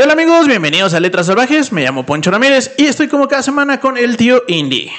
Hola amigos, bienvenidos a Letras Salvajes. Me llamo Poncho Ramírez y estoy como cada semana con el tío Indy.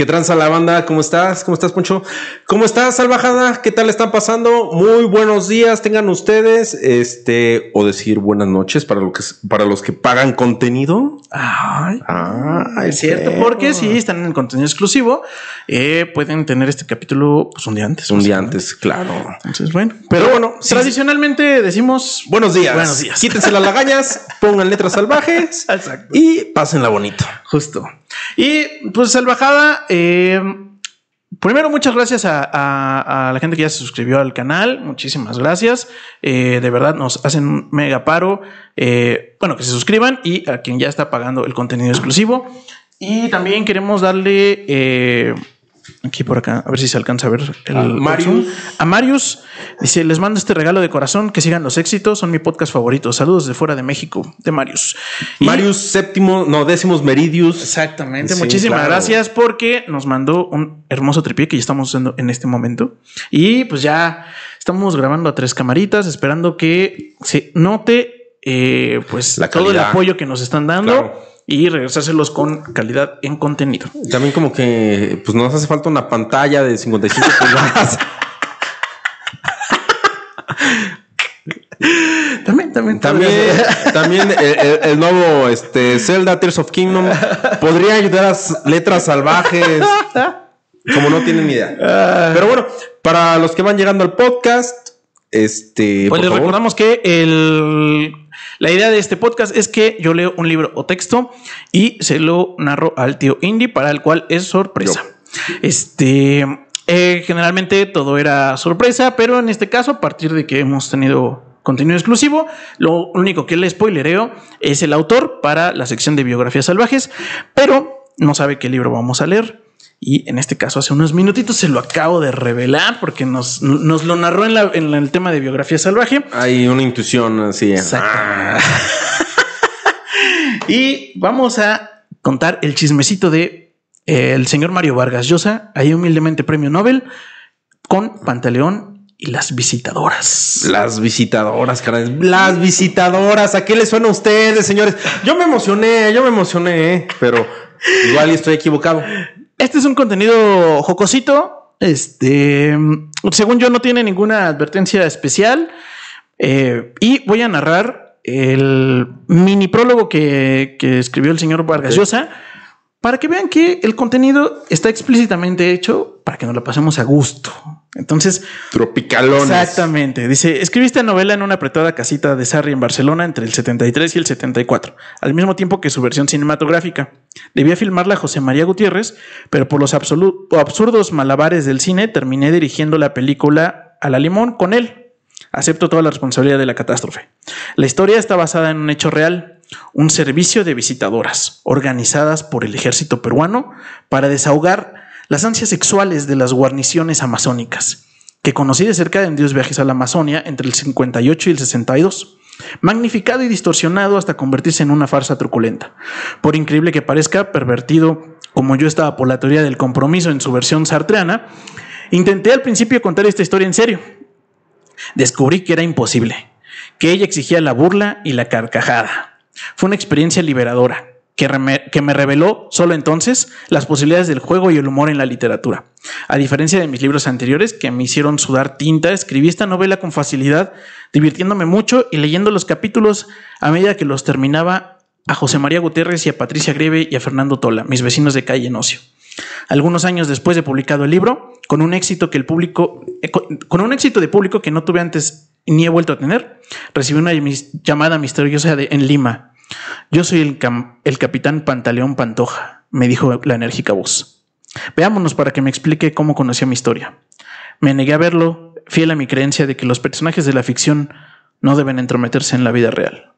¿Qué tranza la banda? ¿Cómo estás? ¿Cómo estás, Poncho? ¿Cómo estás, Salvajada? ¿Qué tal están pasando? Muy buenos días tengan ustedes. Este, o decir buenas noches para, lo que, para los que pagan contenido. Ay, Ah, es cierto, porque si están en el contenido exclusivo, eh, pueden tener este capítulo pues, un día antes. Un día antes, claro. Entonces, bueno, pero Pero bueno, bueno, sí, tradicionalmente decimos Buenos días. Buenos días. Quítense las lagañas, pongan letras salvajes Exacto. y pásenla bonito. Justo. Y pues salvajada, eh, primero muchas gracias a, la gente que ya se suscribió al canal, muchísimas gracias. Eh, de verdad nos hacen un mega paro. Eh, bueno, que se suscriban y a quien ya está pagando el contenido exclusivo. Y también queremos darle... Aquí por acá, a ver si se alcanza a ver el A Marius. A Marius dice: Les mando este regalo de corazón, que sigan los éxitos, son mi podcast favorito. Saludos de fuera de México, de Marius. Y- Marius séptimo, no, décimos Meridius. Exactamente. Sí, Muchísimas claro. gracias porque nos mandó un hermoso tripié que ya estamos usando en este momento. Y pues ya estamos grabando a tres camaritas, esperando que se note eh, pues La todo el apoyo que nos están dando Claro. Y regresárselos con calidad en contenido. También como que pues nos hace falta una pantalla de 55 pulgadas. También, también, También, también el, el- el nuevo este, Zelda Tears of Kingdom podría ayudar a letras salvajes. Como no tienen ni idea. Pero bueno, para los que van llegando al podcast, este. Pues les favor, recordamos que el, la idea de este podcast es que yo leo un libro o texto y se lo narro al tío Indy, para el cual es sorpresa. Este, eh, generalmente todo era sorpresa, pero en este caso, a partir de que hemos tenido contenido exclusivo, lo único que le spoilereo es el autor para la sección de biografías salvajes, pero no sabe qué libro vamos a leer. Y en este caso, hace unos minutitos se lo acabo de revelar porque nos, nos lo narró en, la- en el tema de biografía salvaje. Hay una intuición así. Exactamente. y vamos a contar el chismecito de eh, el señor Mario Vargas Llosa, ahí humildemente premio Nobel, con Pantaleón y las visitadoras. Las visitadoras, caray. Las visitadoras. ¿A qué les suena a ustedes, señores? Yo me emocioné, yo me emocioné, ¿eh? pero igual estoy equivocado. Este es un contenido jocosito. Este, según yo, no tiene ninguna advertencia especial. Eh, y voy a narrar el mini prólogo que, que escribió el señor Vargas. Llosa para que vean que el contenido está explícitamente hecho para que nos la pasemos a gusto. Entonces, Tropicalones. Exactamente. Dice, escribí esta novela en una apretada casita de Sarri en Barcelona entre el 73 y el 74, al mismo tiempo que su versión cinematográfica. Debía filmarla José María Gutiérrez, pero por los absurdos malabares del cine terminé dirigiendo la película a la limón con él. Acepto toda la responsabilidad de la catástrofe. La historia está basada en un hecho real, un servicio de visitadoras organizadas por el ejército peruano para desahogar las ansias sexuales de las guarniciones amazónicas, que conocí de cerca en Dios Viajes a la Amazonia entre el 58 y el 62, magnificado y distorsionado hasta convertirse en una farsa truculenta. Por increíble que parezca, pervertido como yo estaba por la teoría del compromiso en su versión sartreana, intenté al principio contar esta historia en serio, descubrí que era imposible, que ella exigía la burla y la carcajada. Fue una experiencia liberadora que, me reveló solo entonces las posibilidades del juego y el humor en la literatura. A diferencia de mis libros anteriores que me hicieron sudar tinta, escribí esta novela con facilidad, divirtiéndome mucho y leyendo los capítulos a medida que los terminaba a José María Gutiérrez y a Patricia Greve y a Fernando Tola, mis vecinos de calle en Ocio. Algunos años después de publicado el libro, con un éxito que el público, eh, con, un éxito de público que no tuve antes ni he vuelto a tener, recibí una llamada misteriosa de, en Lima. Yo soy el, capitán Pantaleón Pantoja, me dijo la enérgica voz. Veámonos para que me explique cómo conoció mi historia. Me negué a verlo, fiel a mi creencia de que los personajes de la ficción no deben entrometerse en la vida real.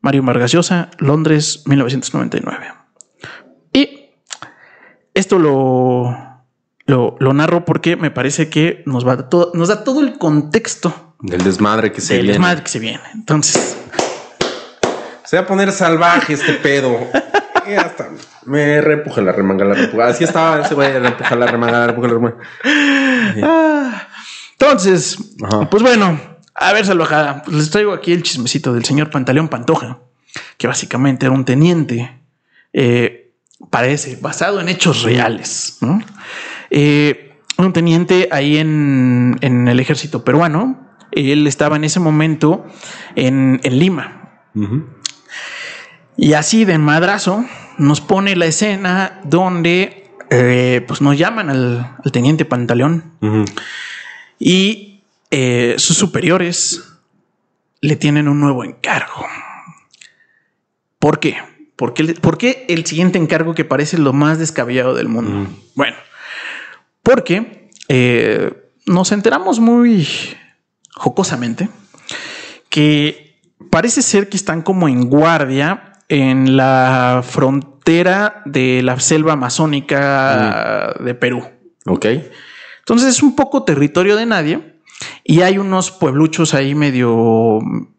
Mario Vargas Llosa, Londres, 1999. Y esto lo, lo, lo narro porque me parece que nos, va todo, nos da todo el contexto Del desmadre que se del viene. desmadre que se viene. Entonces, Se va a poner salvaje este pedo. Ya está. Me reempuja la remanga, la reempuja. Así estaba ese güey, reempuja la remanga, la reempuja la remanga. ah, entonces, Ajá. pues bueno, A ver, salvajada, pues les traigo aquí el chismecito del señor Pantaleón Pantoja, que básicamente era un teniente, eh, parece, basado en hechos reales, ¿no? Eh, un teniente ahí en, en, el ejército peruano. Él estaba en ese momento en, en Lima. Uh -huh. Y así de madrazo nos pone la escena donde eh, pues nos llaman al, al teniente Pantaleón uh -huh. y eh, sus superiores le tienen un nuevo encargo. ¿Por qué? ¿Por qué, ¿Por qué el siguiente encargo que parece lo más descabellado del mundo? Bueno, porque eh, nos enteramos muy jocosamente que parece ser que están como en guardia en la frontera de la selva amazónica mm. de Perú. Ok. Entonces es un poco territorio de nadie y hay unos puebluchos ahí medio,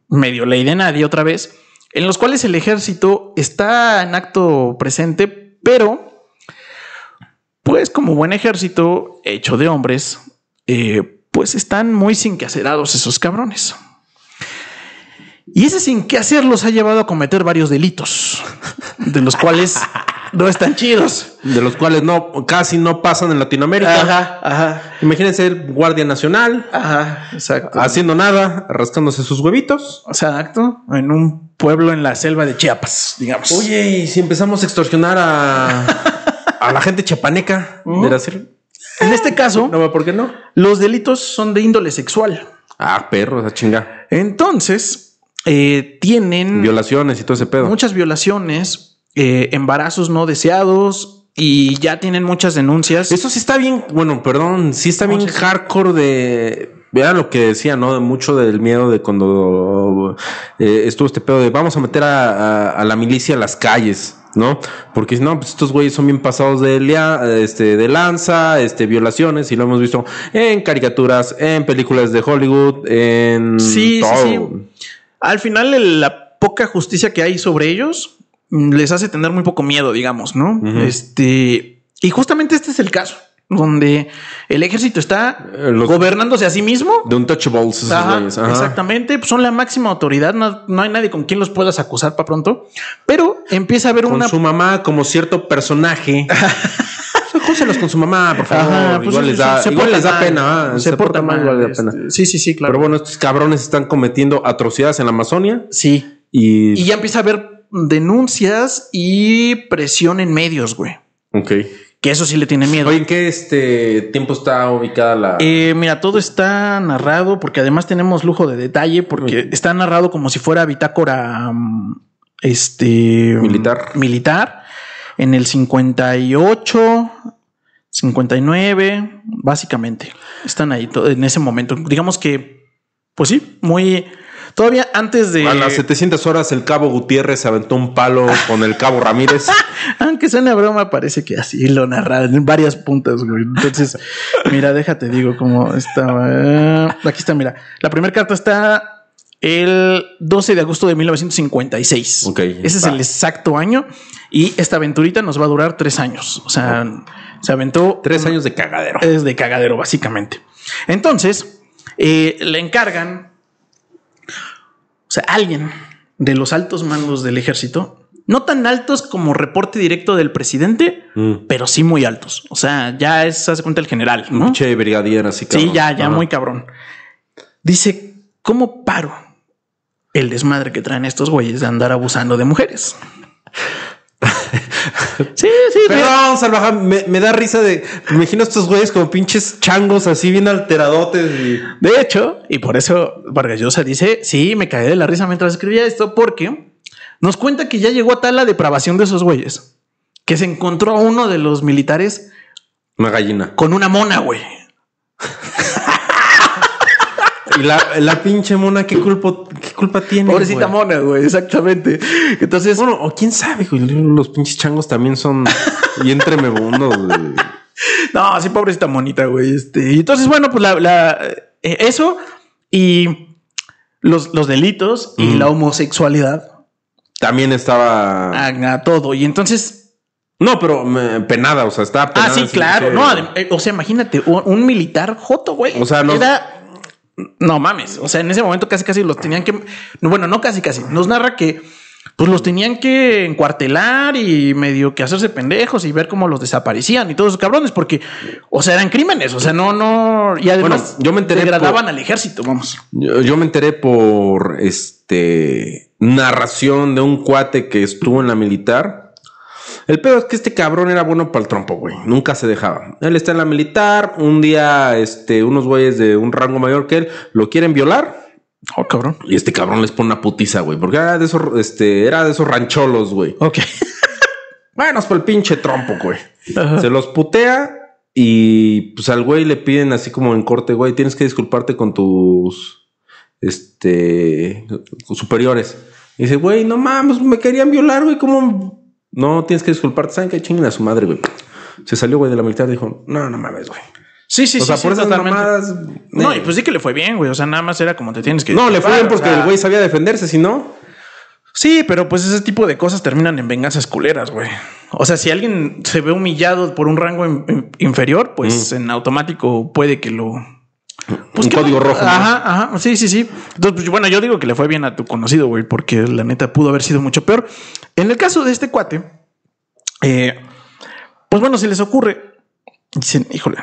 medio ley de nadie otra vez, en los cuales el ejército está en acto presente, pero pues como buen ejército hecho de hombres, eh, pues están muy sin que acerados esos cabrones. Y ese sin qué hacer los ha llevado a cometer varios delitos, de los cuales no están chidos. De los cuales no, casi no pasan en Latinoamérica. Ajá, ajá. Imagínense el Guardia Nacional. Ajá, exacto. Haciendo nada, rascándose sus huevitos. Exacto. En un pueblo en la selva de Chiapas, digamos. Oye, ¿y si empezamos a extorsionar a, a la gente chiapaneca? Uh -huh. En este caso, no, ¿por qué no? Los delitos son de índole sexual. Ah, perro, esa chinga. Entonces, eh, tienen violaciones y todo ese pedo. Muchas violaciones, eh, embarazos no deseados y ya tienen muchas denuncias. Eso sí está bien, bueno, perdón, sí está bien hardcore de Vean lo que decía, ¿no? Mucho del miedo de cuando eh, estuvo este pedo de vamos a meter a, a, a la milicia a las calles. ¿no? Porque si no, pues estos güeyes son bien pasados de, este, de lanza, este, violaciones, y lo hemos visto en caricaturas, en películas de Hollywood, en sí, todo. Sí, sí. Al final, la poca justicia que hay sobre ellos mm, les hace tener muy poco miedo, digamos, ¿no? Uh -huh. Este, y justamente este es el caso donde el ejército está Eh, Los- gobernándose a sí mismo. de untouchables. esos Ajá. Exactamente, pues son la máxima autoridad, no, no hay nadie con quien los puedas acusar para pronto, pero empieza a haber Con una su mamá como cierto personaje. Júselos con su mamá, por favor. Ajá, pues igual les da, se igual les da mal, pena. se, porta mal, igual les da este, pena. Sí, sí, sí, claro. Pero bueno, estos cabrones están cometiendo atrocidades en la Amazonia sí. y. Y ya empieza a haber denuncias y presión en medios, güey. Ok. Que eso sí le tiene miedo. Oye, ¿en qué este tiempo está ubicada la. Eh, mira, todo está narrado porque además tenemos lujo de detalle porque Mm. está narrado como si fuera bitácora mm, este Militar. militar en el 58 59 básicamente están ahí en ese momento digamos que pues sí muy todavía antes de A las 700 horas el cabo Gutiérrez se aventó un palo con el cabo Ramírez. Aunque suene a broma, parece que así lo narraron en varias puntas, güey. Entonces, mira, déjate, digo cómo estaba. Aquí está, mira. La primera carta está el 12 de agosto de 1956. Ok, Ese es el exacto año. Y esta aventurita nos va a durar tres años. O sea, se aventó Tres años de cagadero. es de cagadero, básicamente. Entonces, eh, le encargan, o sea, alguien de los altos mandos del ejército, no tan altos como reporte directo del presidente, Mm. pero sí muy altos. O sea, ya es, se hace cuenta el general, ¿no? pinche brigadier así Sí, cabrón. ya, ya Ajá. muy cabrón. Dice, ¿cómo paro el desmadre que traen estos güeyes de andar abusando de mujeres? sí, sí. Perdón, salvaja, me, me da risa de. Me imagino a estos güeyes como pinches changos así bien alteradotes y. De hecho, y por eso Vargas Llosa dice, sí, me caí de la risa mientras escribía esto, porque nos cuenta que ya llegó a tal la depravación de esos güeyes, que se encontró a uno de los militares Una gallina. con una mona, güey. Y la, la pinche mona, ¿qué culpa, qué culpa tiene? Pobrecita güey? mona, güey, exactamente. Entonces, Bueno, o quién sabe, güey. Los pinches changos también son bien tremebundos, güey. no, sí, pobrecita monita, güey. Este, y entonces, bueno, pues la, la- eh, eso y los, los delitos y la homosexualidad También estaba. a, a todo. Y entonces No, pero me- penada, o sea, estaba penada. Ah, sí, claro. No, eh, o sea, imagínate, un, un militar joto, güey. O sea, no- Era no mames. O sea, en ese momento casi casi los tenían que. Bueno, no casi casi. Nos narra que pues los tenían que encuartelar y medio que hacerse pendejos y ver cómo los desaparecían y todos esos cabrones, porque, o sea, eran crímenes, o sea, no, no, y además yo me enteré degradaban al ejército, vamos. Yo, yo, me enteré por este narración de un cuate que estuvo en la militar. El pedo es que este cabrón era bueno para el trompo, güey. Nunca se dejaba. Él está en la militar. Un día, este, unos güeyes de un rango mayor que él lo quieren violar Oh, cabrón. Y este cabrón les pone una putiza, güey. Porque era de esos, este, era de esos rancholos, güey. Ok. bueno, es por el pinche trompo, güey. Se los putea y pues al güey le piden así como en corte, güey, tienes que disculparte con tus, este, superiores. Y dice, güey, no mames, me querían violar, güey, ¿cómo? No, tienes que disculparte. ¿Saben qué chinguen a su madre, güey? Se salió, güey, de la militar y dijo, no, no mames, güey. Sí, sí, o sea, por esas mamadas. No, y pues sí que le fue bien, güey. O sea, nada más era como te tienes que. No, le fue bien porque el güey sabía defenderse, si no. Sí, pero pues ese tipo de cosas terminan en venganzas culeras, güey. O sea, si alguien se ve humillado por un rango inferior, pues en automático puede que lo. Pues un código rojo. Ajá, ajá. Sí, sí, sí. Entonces, pues, bueno, yo digo que le fue bien a tu conocido, güey, porque la neta pudo haber sido mucho peor. En el caso de este cuate, eh, pues bueno, si les ocurre, dicen, híjole,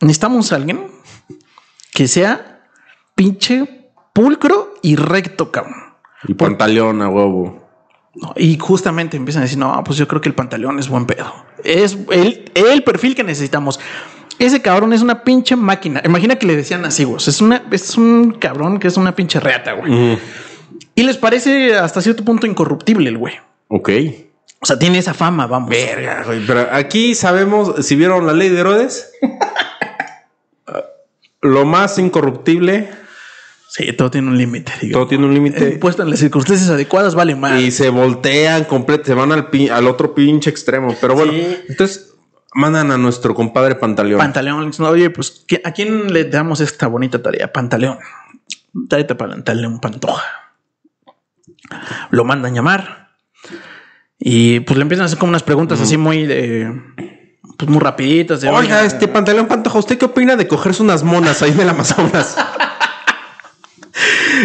necesitamos a alguien que sea pinche pulcro y recto, cabrón. Y pantaleón a huevo. y justamente empiezan a decir, no, pues yo creo que el pantalón es buen pedo. Es el, el perfil que necesitamos. Ese cabrón es una pinche máquina. Imagina que le decían así, güey. Es, una, es un cabrón que es una pinche reata, güey. Y les parece hasta cierto punto incorruptible el güey. Ok. O sea, tiene esa fama, vamos. Verga, güey. Pero aquí sabemos, si vieron la ley de Herodes, lo más incorruptible. Sí, todo tiene un límite. Todo tiene un límite. Puesto en las circunstancias adecuadas, vale más. Y se voltean completo, se van al, al otro pinche extremo. Pero bueno, entonces mandan a nuestro compadre Pantaleón. Pantaleón, oye, pues, ¿a quién le damos esta bonita tarea? Pantaleón. Tráete Pantaleón Pantoja. Lo mandan llamar. Y pues le empiezan a hacer como unas preguntas así muy de pues muy rapiditas. De, Oiga, este pantalón pantoja, ¿usted qué opina de cogerse unas monas ahí en el Amazonas?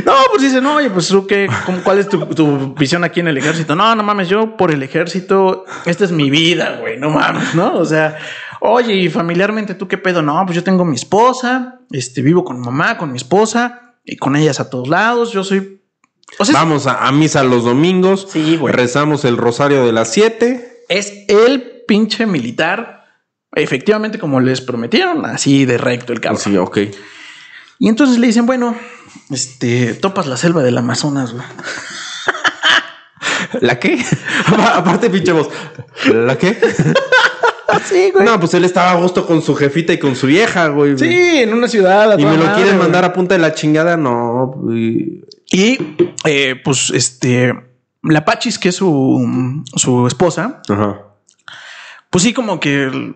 no, pues dice, no, oye, pues qué, ¿cuál es tu, visión aquí en el ejército? No, no mames, yo por el ejército, esta es mi vida, güey, no mames, ¿no? O sea, oye, y familiarmente, ¿tú qué pedo? No, pues yo tengo mi esposa, este, vivo con mamá, con mi esposa, y con ellas a todos lados, yo soy... Vamos a, a, misa los domingos, sí, güey. rezamos el rosario de las siete. Es el pinche militar Efectivamente, como les prometieron, así de recto el cabrón. Sí, ok. Y entonces le dicen, bueno, este, topas la selva del Amazonas, güey. ¿La qué? Aparte, pinche voz. ¿La qué? Sí, güey. No, pues él estaba a gusto con su jefita y con su vieja, güey. Sí, en una ciudad. y me lo quieren mandar a punta de la chingada, no. Y, eh, pues, este, la Pachis, que es su, su esposa, Ajá. pues sí, como que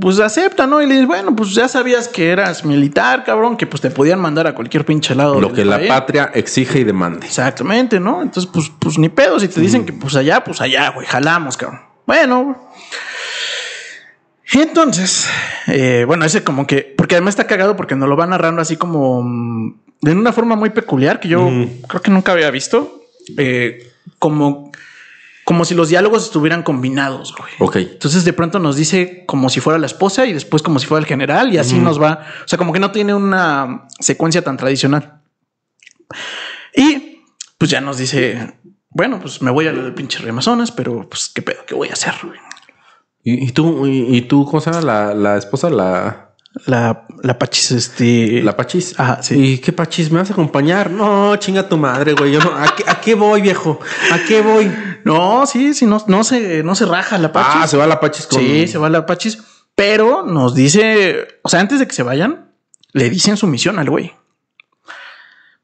pues acepta, ¿no? Y le dice, bueno, pues ya sabías que eras militar, cabrón, que pues te podían mandar a cualquier pinche lado. Lo que la patria exige y demande. Exactamente, ¿no? Entonces, pues, pues ni pedo. Si te dicen que pues allá, pues allá, güey, jalamos, cabrón. Bueno. Y entonces, eh, bueno, ese como que, porque además está cagado porque nos lo va narrando así como mm, de una forma muy peculiar que yo creo que nunca había visto. Eh, como como si los diálogos estuvieran combinados, güey. Ok. Entonces de pronto nos dice como si fuera la esposa y después como si fuera el general y así nos va. O sea, como que no tiene una secuencia tan tradicional. Y pues ya nos dice, bueno, pues me voy a lo del pinche Amazonas, pero pues qué pedo, qué voy a hacer. Güey? ¿Y, tú, y, tú, cómo se llama la, la esposa? La la, la Pachis, este. La Pachis. Ajá, sí. ¿Y qué Pachis? ¿Me vas a acompañar? No, chinga tu madre, güey. Yo ¿a, qué, ¿a, qué, voy, viejo? ¿A qué voy? No, sí, sí, no, no se, no se raja la Pachis. Ah, se va la Pachis con... Sí, se va la Pachis. Pero nos dice, o sea, antes de que se vayan, le dicen su misión al güey.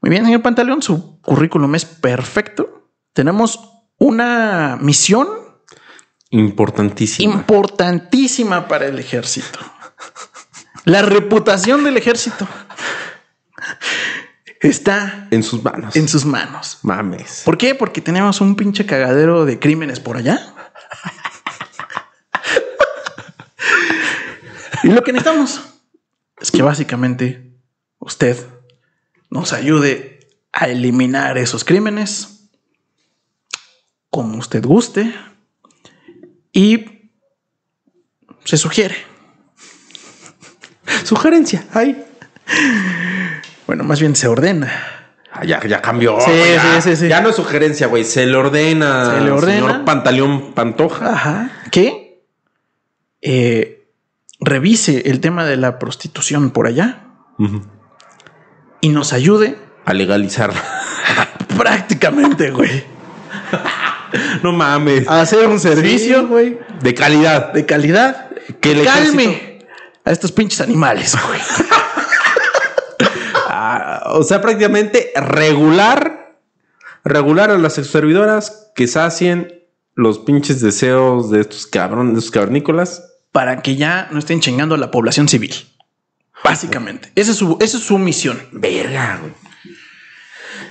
Muy bien, señor Pantaleón, su currículum es perfecto. Tenemos una misión importantísima. Importantísima para el ejército. La reputación del ejército está en sus manos. En sus manos. Mames. ¿Por qué? Porque tenemos un pinche cagadero de crímenes por allá. y lo que necesitamos es que básicamente usted nos ayude a eliminar esos crímenes como usted guste y se sugiere. Sugerencia, ay. Bueno, más bien se ordena. Ah, ya, ya cambió. Sí, ya, sí, sí. Ya no es sugerencia, güey. Se le ordena. Se le ordena. Señor Pantaleón Pantoja. Ajá. Que eh, revise el tema de la prostitución por allá y nos ayude A legalizar. prácticamente, güey. no mames. A hacer un servicio, güey, De calidad. de calidad. Que calme ejército- a estos pinches animales, güey. Ah, o sea, prácticamente regular. Regular a las exservidoras que sacien los pinches deseos de estos cabrones, de estos cavernícolas. Para que ya no estén chingando a la población civil. Básicamente. Esa es su, esa es su misión. Verga, güey.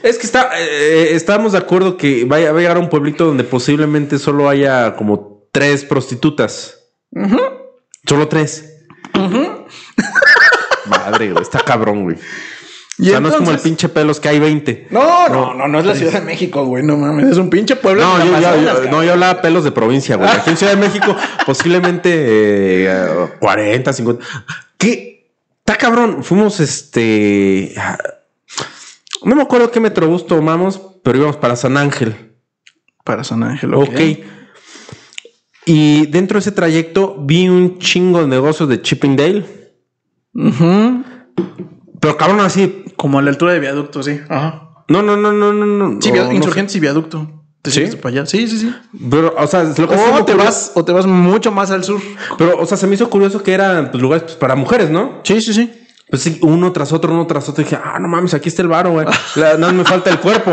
Es que está, eh, estamos de acuerdo que vaya, va a llegar a un pueblito donde posiblemente solo haya como tres prostitutas. Solo tres. Madre, güey. Está cabrón, güey. O sea, no es como el pinche pelos que hay 20. No, no, no, no es la Ciudad de México, güey. No mames. Es un pinche pueblo. No, yo, yo- no, yo hablaba pelos de provincia, güey. Aquí en Ciudad de México, posiblemente eh, 40, 50. ¿Qué? Está cabrón. Fuimos este. No me acuerdo qué metrobús tomamos, pero íbamos para San Ángel. Para San Ángel, Ok. Y dentro de ese trayecto vi un chingo de negocios de Chippendale. Ujú. Pero cabrón, así. Como a la altura de viaducto, sí. Ajá. No, no, no, no, no, no. Sí, no, via- no insurgentes y viaducto. ¿Te ¿Sí? para allá? Sí, sí, sí. Pero, o sea, lo que O te ocurrió- vas, o te vas mucho más al sur. Pero, o sea, se me hizo curioso que eran pues, lugares pues, para mujeres, ¿no? Sí, sí, sí. Pues sí, uno tras otro, uno tras otro. dije, ah, no mames, aquí está el varo, güey. Nada más me falta el cuerpo.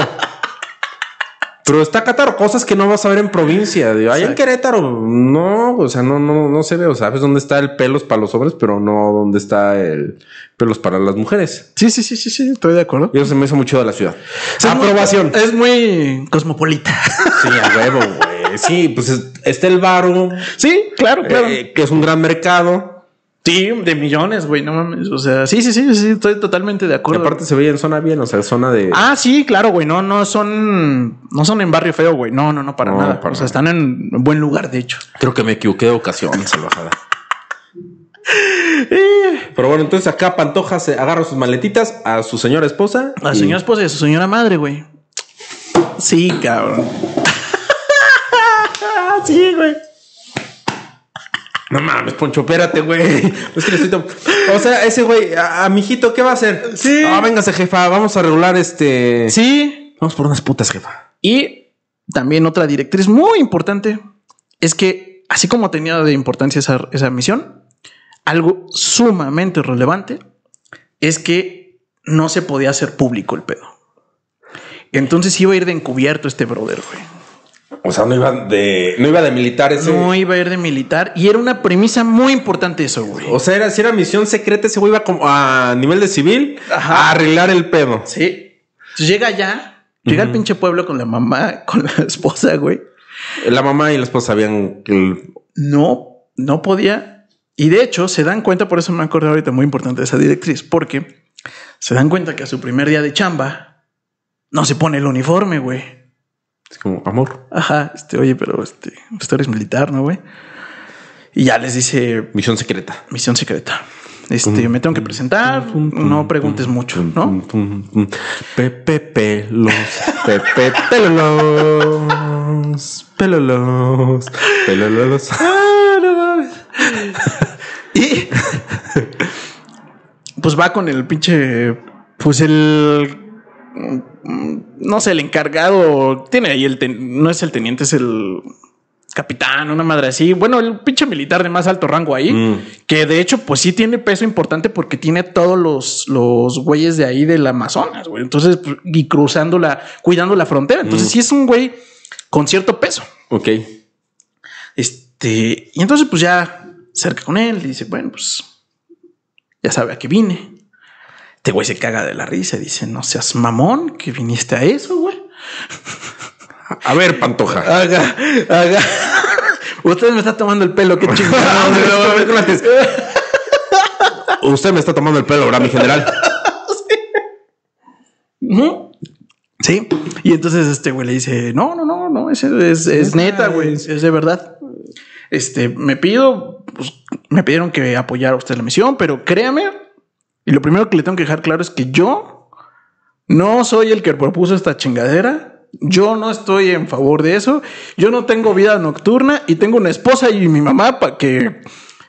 Pero está Cataro, cosas que no vas a ver en provincia. Digo, Allá en. Querétaro, no, o sea, no, no, no se ve. O sea, sabes dónde está el pelos para los hombres, pero no dónde está el pelos para las mujeres. Sí, sí, sí, sí, sí. Estoy de acuerdo. Y eso se me hizo mucho de la ciudad. Es muy- Aprobación. es muy cosmopolita. Sí, a huevo, güey. Sí, pues es- está el varo, sí, claro, claro. eh, que es un gran mercado. Sí, de millones, güey. No mames. O sea, sí, sí, sí, sí. Estoy totalmente de Y acuerdo. aparte se veía en zona bien, o sea, zona de. Ah, sí, claro, güey. No, no son, no son en barrio feo, güey. No, no, no, para No, nada. para o sea, nada. están en buen lugar, de hecho. Creo que me equivoqué de ocasión, salvajada. Pero bueno, entonces acá Pantoja se agarra sus maletitas a su señora esposa. A y- señora esposa y a su señora madre, güey. Sí, cabrón. sí, güey. No mames, Poncho, espérate, güey. Es que le estoy tom- O sea, ese güey, a, a mi hijito, ¿qué va a hacer? Sí. Ah, véngase, jefa, vamos a regular este. Sí. Vamos por unas putas, jefa. Y también otra directriz muy importante es que, así como tenía de importancia esa, esa misión, algo sumamente relevante es que no se podía hacer público el pedo. Entonces iba a ir de encubierto este brother, güey. O sea, no iba de. No iba de militar ese. No iba a ir de militar y era una premisa muy importante eso, güey. O sea, era, si era misión secreta, ese güey iba como a nivel de civil Ajá. a arreglar el pedo. Sí. Entonces llega allá, llega al pinche pueblo con la mamá, con la esposa, güey. La mamá y la esposa sabían que el- No, no podía. Y de hecho, se dan cuenta, por eso me acuerdo ahorita muy importante de esa directriz, porque se dan cuenta que a su primer día de chamba no se pone el uniforme, güey. Es como amor. Ajá, este, oye, pero este, pues tú eres militar, ¿no, güey? Y ya les dice Misión secreta. misión secreta. Este, me tengo que presentar, no preguntes mucho, ¿no? Pepe pelos, Pepe pelos, pelos, pelos. Ah, no y pues va con el pinche, pues el, no sé, el encargado, tiene ahí el, ten- no es el teniente, es el capitán, una madre así. Bueno, el pinche militar de más alto rango ahí, Mm. que de hecho, pues sí tiene peso importante porque tiene todos los, los güeyes de ahí del Amazonas, güey. Entonces, pues, y cruzando la, cuidando la frontera. Entonces, sí es un güey con cierto peso. Ok. Este, y entonces, pues ya cerca con él y dice, bueno, pues ya sabe a qué vine. Este güey se caga de la risa y dice, no seas mamón, que viniste a eso, güey. A ver, Pantoja. Haga, haga. Usted me está tomando el pelo, qué chingado. Usted me está tomando el pelo, ¿verdad, mi general? Ujú. Sí. Y entonces este güey le dice, no, no, no, no, es, es, es neta, güey, es, de verdad. Este, me pido, pues, me pidieron que apoyara a usted la misión, pero créame, y lo primero que le tengo que dejar claro es que yo no soy el que propuso esta chingadera. Yo no estoy en favor de eso. Yo no tengo vida nocturna y tengo una esposa y mi mamá para que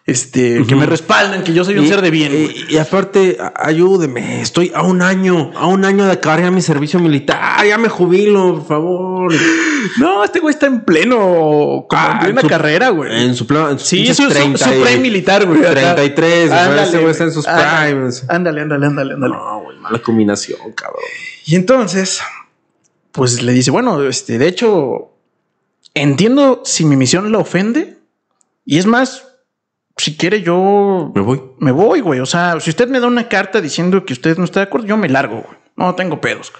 este, que me respalden, que yo soy un Y- ser de bien. Y, güey. y aparte, ayúdeme. Estoy a un año, a un año de acabar ya mi servicio militar. Ya me jubilo, por favor. No, este güey está en pleno, como Ah, en plena en su- carrera, güey. En su sus Sí, es su, 30 su prime militar, güey. acá. 33, o sea, Ándale, ese güey está en sus ándale, primes. Ándale, ándale, ándale, ándale. No, güey, mala combinación, cabrón. Y entonces, pues le dice, bueno, este, de hecho, entiendo si mi misión la ofende. Y es más, si quiere yo Me voy. me voy, güey. O sea, si usted me da una carta diciendo que usted no está de acuerdo, yo me largo, güey. No tengo pedos.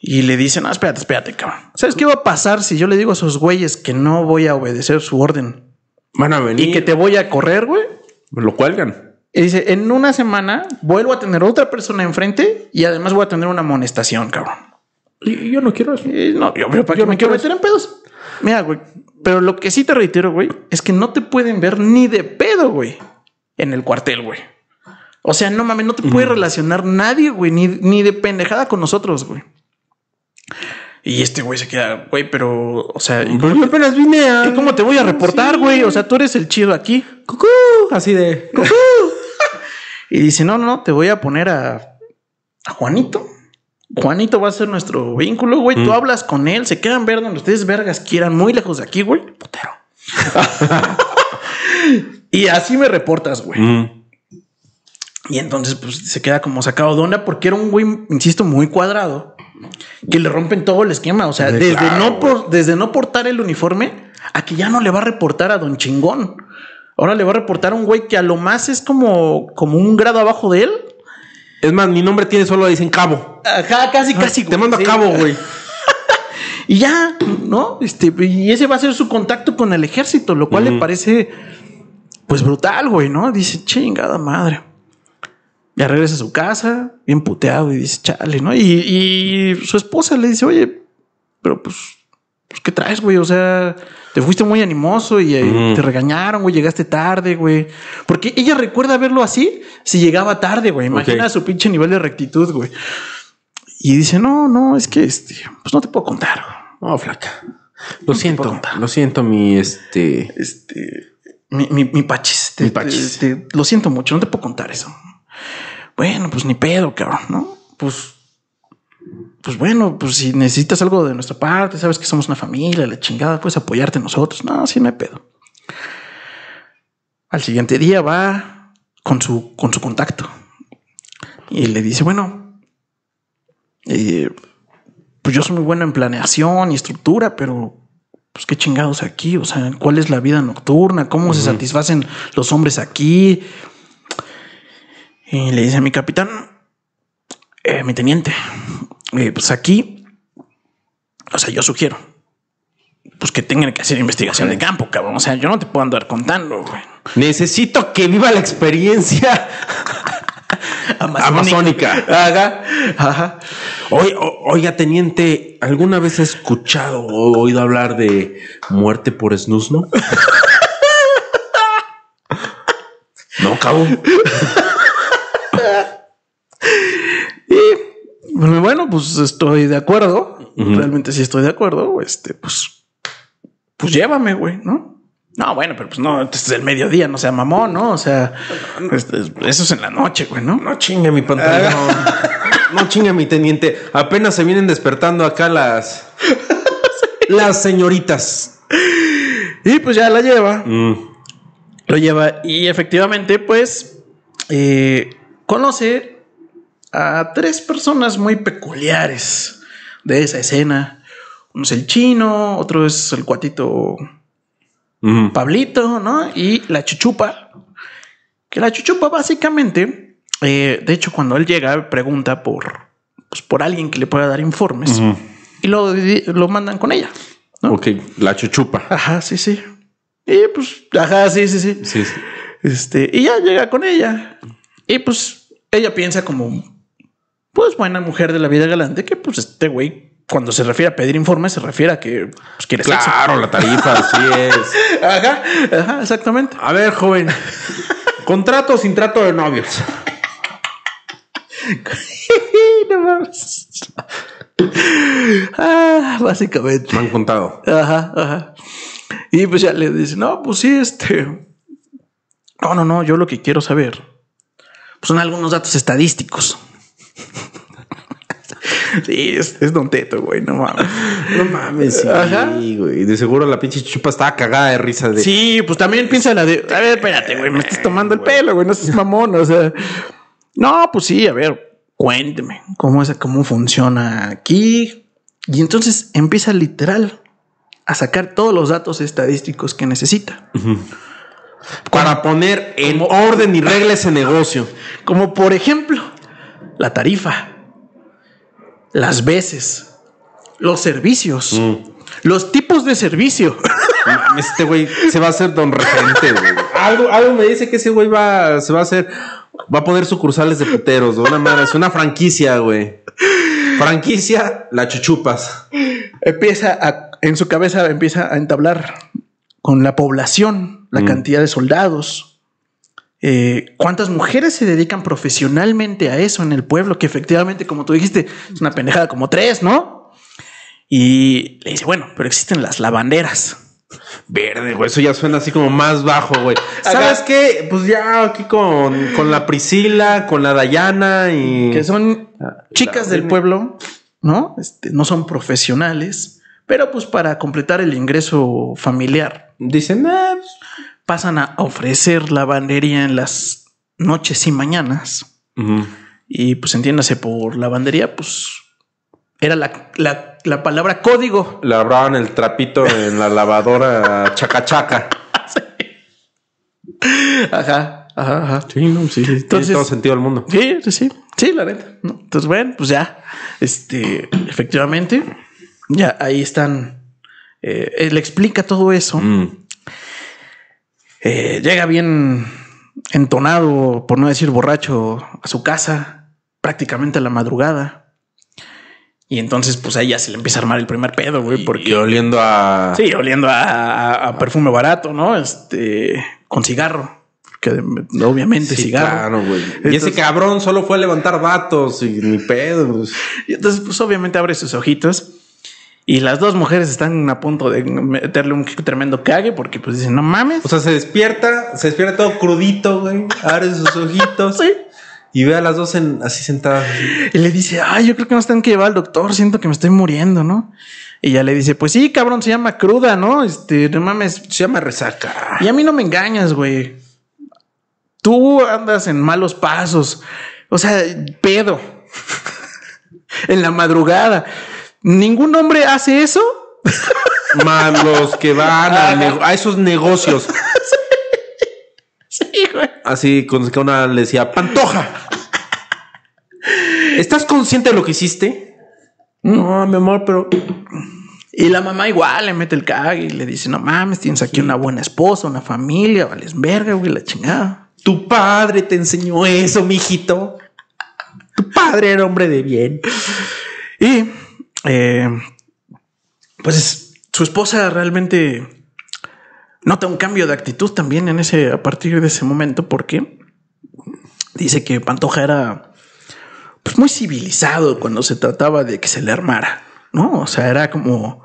Y le dicen, no, espérate, espérate, cabrón. ¿Sabes qué va a pasar si yo le digo a esos güeyes que no voy a obedecer su orden Van a venir. y que te voy a correr, güey? Lo cuelgan. Y dice, en una semana vuelvo a tener otra persona enfrente y además voy a tener una amonestación, cabrón. Y yo no quiero eso. Y no, yo, pero ¿para Yo qué me quiero meter en pedos? Mira, güey. Pero lo que sí te reitero, güey, es que no te pueden ver ni de pedo, güey, en el cuartel, güey. O sea, no mames, no te puede relacionar nadie, güey, ni, ni de pendejada con nosotros, güey. Y este güey se queda, güey, pero, o sea, ¿y Pero yo apenas vine a. ¿y cómo te voy a reportar, güey? O sea, tú eres el chido aquí. Cucú, así de. Y dice, no, no, no, te voy a poner a, a Juanito. Juanito va a ser nuestro vínculo, güey. Tú hablas con él, se quedan ver donde ustedes vergas quieran, muy lejos de aquí, güey. Putero. y así me reportas, güey. Mm. Y entonces, pues se queda como sacado de onda porque era un güey, insisto, muy cuadrado que le rompen todo el esquema. O sea, desde, claro, no por- desde no portar el uniforme a que ya no le va a reportar a Don Chingón. Ahora le va a reportar a un güey que a lo más es como, como un grado abajo de él. Es más, mi nombre tiene solo dicen cabo. Ajá, casi, casi. Te mando sí. a cabo, güey. Y ya, ¿no? Este, y ese va a ser su contacto con el ejército, lo cual le parece, pues brutal, güey, ¿no? Dice, chingada madre. Ya regresa a su casa, bien puteado, y dice, chale, ¿no? Y, y su esposa le dice, oye, pero pues, pues, ¿qué traes, güey? O sea, te fuiste muy animoso y eh, te regañaron, güey, llegaste tarde, güey. Porque ella recuerda verlo así si llegaba tarde, güey. Imagina su pinche nivel de rectitud, güey. Y dice, no, no, es que este, pues no te puedo contar. No, flaca. Lo puedo siento. Lo siento, mi este. Este, mi, mi, mi pachis, te- Mi pachis. te- te- lo siento mucho, no te puedo contar eso. Bueno, pues ni pedo, cabrón, ¿no? Pues, pues bueno, pues si necesitas algo de nuestra parte, sabes que somos una familia, la chingada, puedes apoyarte en nosotros. No, sí, no hay pedo. Al siguiente día va con su, con su contacto y le dice, bueno, eh, pues yo soy muy bueno en planeación y estructura, pero pues qué chingados aquí, o sea, cuál es la vida nocturna, cómo se satisfacen los hombres aquí. Y le dice a mi capitán, eh, mi teniente, eh, pues aquí, o sea, yo sugiero, pues que tengan que hacer investigación de campo, cabrón. O sea, yo no te puedo andar contando, güey. Necesito que viva la experiencia amazónica. Ajá, ajá. Oiga, teniente, ¿alguna vez ha escuchado o oído hablar de muerte por snusno? no, cabo. Pues, Bueno, pues estoy de acuerdo. Realmente sí estoy de acuerdo. Este, pues, pues llévame, güey, ¿no? No, bueno, pero pues no, este es el mediodía, no sea mamón, ¿no? O sea, este, eso es en la noche, güey, ¿no? No chingue mi pantalón. No chingue mi teniente. Apenas se vienen despertando acá las. Las señoritas. Y pues ya la lleva. Mm. Lo lleva y efectivamente, pues, eh, conoce a tres personas muy peculiares de esa escena. Uno es el chino, otro es el cuatito. Pablito, ¿no? Y la chuchupa. Que la chuchupa básicamente, eh, de hecho, cuando él llega, pregunta por, pues, por alguien que le pueda dar informes y lo, lo mandan con ella. ¿no? Ok, la chuchupa. Ajá, sí, sí. Y pues, ajá, sí, sí, sí. Sí, sí. Este, y ya llega con ella. Y pues ella piensa como, pues buena mujer de la vida galante, que pues este güey, cuando se refiere a pedir informes, se refiere a que pues, quiere sexo. Claro, la tarifa, así es. Ajá, ajá, exactamente. A ver, joven. ¿Contrato o sin trato de novios? no mames. Ah, básicamente. Me han contado. Ajá, ajá. Y pues ya le dice, no, pues sí, este. No, no, no, yo lo que quiero saber pues son algunos datos estadísticos. sí, es, es Don Teto, güey, no mames. No mames, sí, Ajá. güey. De seguro la pinche chupa estaba cagada de risa de. Sí, pues también piensa la de. A ver, espérate, güey, me estás tomando el pelo, güey, no seas mamón, o sea. No, pues sí, a ver, cuénteme cómo es, cómo funciona aquí. Y entonces empieza literal a sacar todos los datos estadísticos que necesita. Para poner en orden y regla ese negocio. Como por ejemplo, la tarifa, las veces, los servicios, los tipos de servicio. Este güey se va a hacer don regente, güey. Algo, algo me dice que ese güey va, se va a hacer, va a poner sucursales de puteros, de una madre, es una franquicia, güey. Franquicia, la chuchupas. empieza a, en su cabeza empieza a entablar con la población, la cantidad de soldados. Eh, ¿Cuántas mujeres se dedican profesionalmente a eso en el pueblo? Que efectivamente, como tú dijiste, es una pendejada como tres, ¿no? Y le dice, bueno, pero existen las lavanderas. Verde, güey. Eso ya suena así como más bajo, güey. ¿Sabes qué? Pues ya aquí con, con la Priscila, con la Dayana y. que son Ah, chicas del pueblo, ¿no? Este, no son profesionales, pero pues para completar el ingreso familiar Dicen, ah, pues, pasan a ofrecer lavandería en las noches y mañanas. Y pues entiéndase por lavandería, pues era la, la- la palabra código. Labraban el trapito en la lavadora chaca chaca. Ajá, ajá, ajá. Sí, no, sí, sí. Tiene todo sentido del mundo. Sí, sí, sí, sí, la neta. ¿no? Entonces, bueno, pues ya, este, efectivamente, ya ahí están. eh, él explica todo eso. Mm. Eh, llega bien entonado, por no decir borracho, a su casa, prácticamente a la madrugada. Y entonces, pues ahí ya se le empieza a armar el primer pedo, güey, porque. Y oliendo a. Sí, oliendo a, a- a perfume barato, ¿no? Este, con cigarro. Que obviamente Sí, cigarro. Claro, güey. y ese cabrón solo fue a levantar datos y ni pedo. pues. Y entonces, pues obviamente abre sus ojitos. Y las dos mujeres están a punto de meterle un tremendo cague porque pues dicen, no mames. O sea, se despierta, se despierta todo crudito, güey. Abre sus ojitos Sí. y ve a las dos en- así sentadas. así. Y le dice, ay, yo creo que nos tengo que llevar al doctor, siento que me estoy muriendo, ¿no? Y ya le dice, pues sí, cabrón, se llama cruda, ¿no? Este, no mames, Se llama resaca. Y a mí no me engañas, güey. Tú andas en malos pasos. O sea, pedo. en la madrugada. ¿Ningún hombre hace eso? Man, los que van a, nego- a esos negocios. Sí, güey. Así, con que una le decía, Pantoja. ¿Estás consciente de lo que hiciste? No, mi amor, pero Y la mamá igual le mete el cague y le dice, no mames, tienes aquí una buena esposa, una familia, vales verga, güey, la chingada. tu padre te enseñó eso, mijito. Tu padre era hombre de bien. Y eh, pues su esposa realmente nota un cambio de actitud también en ese, a partir de ese momento, porque dice que Pantoja era pues muy civilizado cuando se trataba de que se le armara, ¿no? O sea, era como,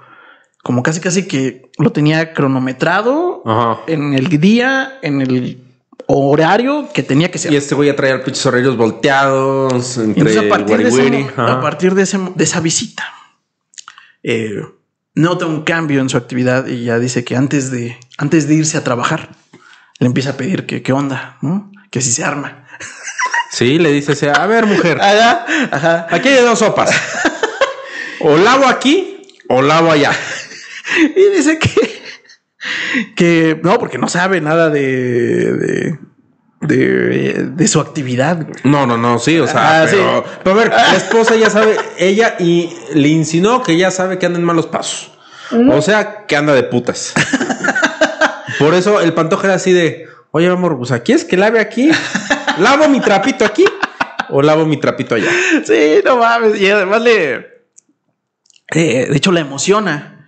como casi casi que lo tenía cronometrado Ajá. en el día, en el horario que tenía que ser. Y este ya traía los pinches horarios volteados Y entre entonces, a partir, de, ese a partir de, ese de esa visita, eh, nota un cambio en su actividad y ya dice que antes de, antes de irse a trabajar, le empieza a pedir que qué onda, ¿no? Que si se arma. Sí, le dice, a ver, mujer, Ajá, ajá. aquí hay dos sopas. O lavo aquí o lavo allá. Y dice que, que no, porque no sabe nada de, de, de, de su actividad. No, no, no, sí, o sea, Ah, sí. pero, a ver, la esposa ya sabe, ella y le insinuó que ya sabe que anda en malos pasos. O sea, que anda de putas. Por eso el pantoja era así de, oye, amor, pues aquí es que lave aquí, lavo mi trapito aquí o lavo mi trapito allá. Sí, no mames. Y además le. eh, de hecho, la emociona.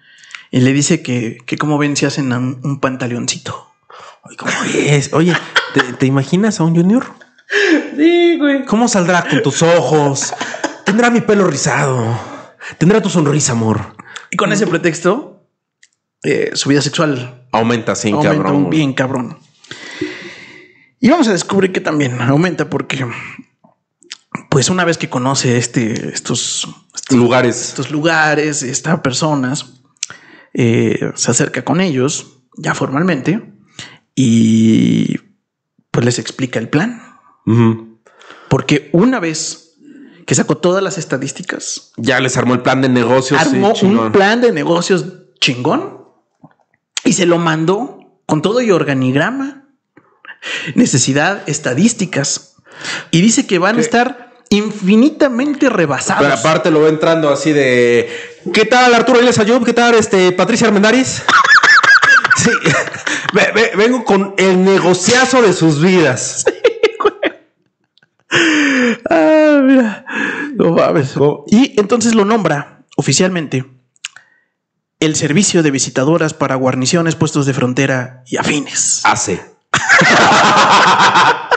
Y le dice que, que como ven si hacen un, un pantaloncito. Ay, ¿Cómo es? Oye, ¿te, te imaginas a un junior? Sí, güey. ¿Cómo saldrá con tus ojos? Tendrá mi pelo rizado. Tendrá tu sonrisa, amor. Y con ese pretexto, eh, su vida sexual Aumenta, sí, aumenta cabrón. bien cabrón. Y vamos a descubrir que también aumenta porque, pues, una vez que conoce este, estos, estos Lugares. estos lugares, estas personas, eh, se acerca con ellos ya formalmente y pues les explica el plan. Porque una vez que sacó todas las estadísticas, Ya les armó el plan de negocios. armó un plan de negocios chingón y se lo mandó con todo y organigrama, necesidad, estadísticas y dice que van a estar infinitamente rebasados. Pero aparte lo va entrando así de ¿Qué tal Arturo Ayub? ¿Qué tal este Patricia Armendáriz? sí. Ve- ve- vengo con el negociazo de sus vidas. Ah, mira. No mames. Y entonces lo nombra oficialmente el servicio de visitadoras para guarniciones, puestos de frontera y afines. Hace.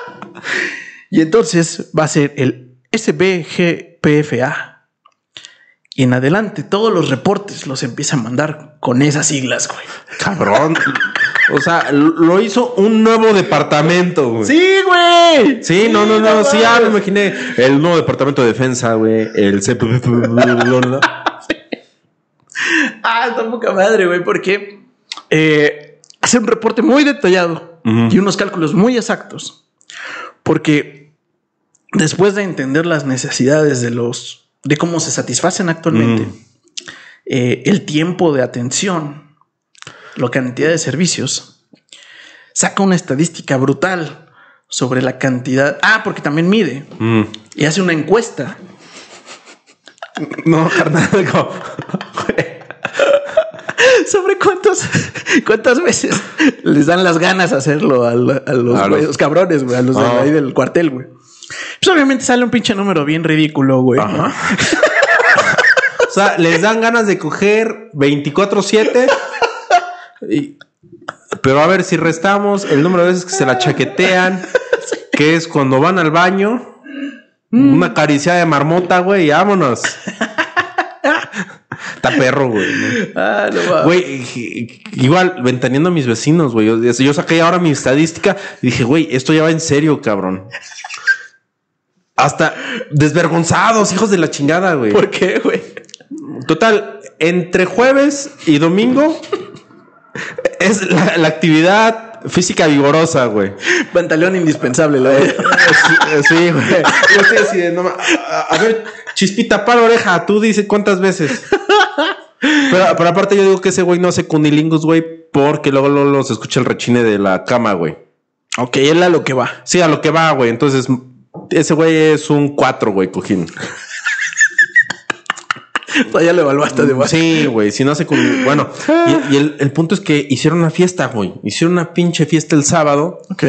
Y entonces va a ser el SBGPFA. Y en adelante todos los reportes los empieza a mandar con esas siglas, güey. Cabrón. O sea, lo hizo un nuevo departamento, güey. Sí, güey. Sí, no, no, no, sí, ya me imaginé el nuevo departamento de defensa, güey, el CP. Ah, está poca madre, güey, porque eh, hace un reporte muy detallado y unos cálculos muy exactos. Porque después de entender las necesidades de los de cómo se satisfacen actualmente, eh, el tiempo de atención, la cantidad de servicios, saca una estadística brutal sobre la cantidad. Ah, porque también mide Mm. y hace una encuesta. No, carnal, sobre cuántos, cuántas veces les dan las ganas hacerlo a, la- a los, A cabrones, güey, a los de ahí del cuartel, güey. Pues obviamente sale un pinche número bien ridículo, güey. O sea, les dan ganas de coger 24-7. Y- Pero a ver si restamos el número de veces que se la chaquetean, que es cuando van al baño, una caricia de marmota, güey, y vámonos. Está perro, güey. ¿no? Ah, no mames. Güey, igual ventaneando a mis vecinos, güey. Yo, yo saqué ahora mi estadística y dije, güey, esto ya va en serio, cabrón. Hasta desvergonzados, hijos de la chingada, güey. ¿Por qué, güey? Total, entre jueves y domingo es la, la actividad física vigorosa, güey. Pantaleón indispensable, la verdad. Sí, sí, güey. Yo estoy así de, no a, a ver, chispita para oreja, tú dices cuántas veces. Pero, pero aparte yo digo que ese güey no hace cunilingus, güey, porque luego, luego, luego se escucha el rechine de la cama, güey. Ok, él a lo que va. Sí, a lo que va, güey. Entonces, ese güey es un 4, güey, cojín. O sea, ya lo evaluaste de más. Sí, güey, si no hace con... Bueno, y, y el, el punto es que hicieron una fiesta, güey. Hicieron una pinche fiesta el sábado Ok.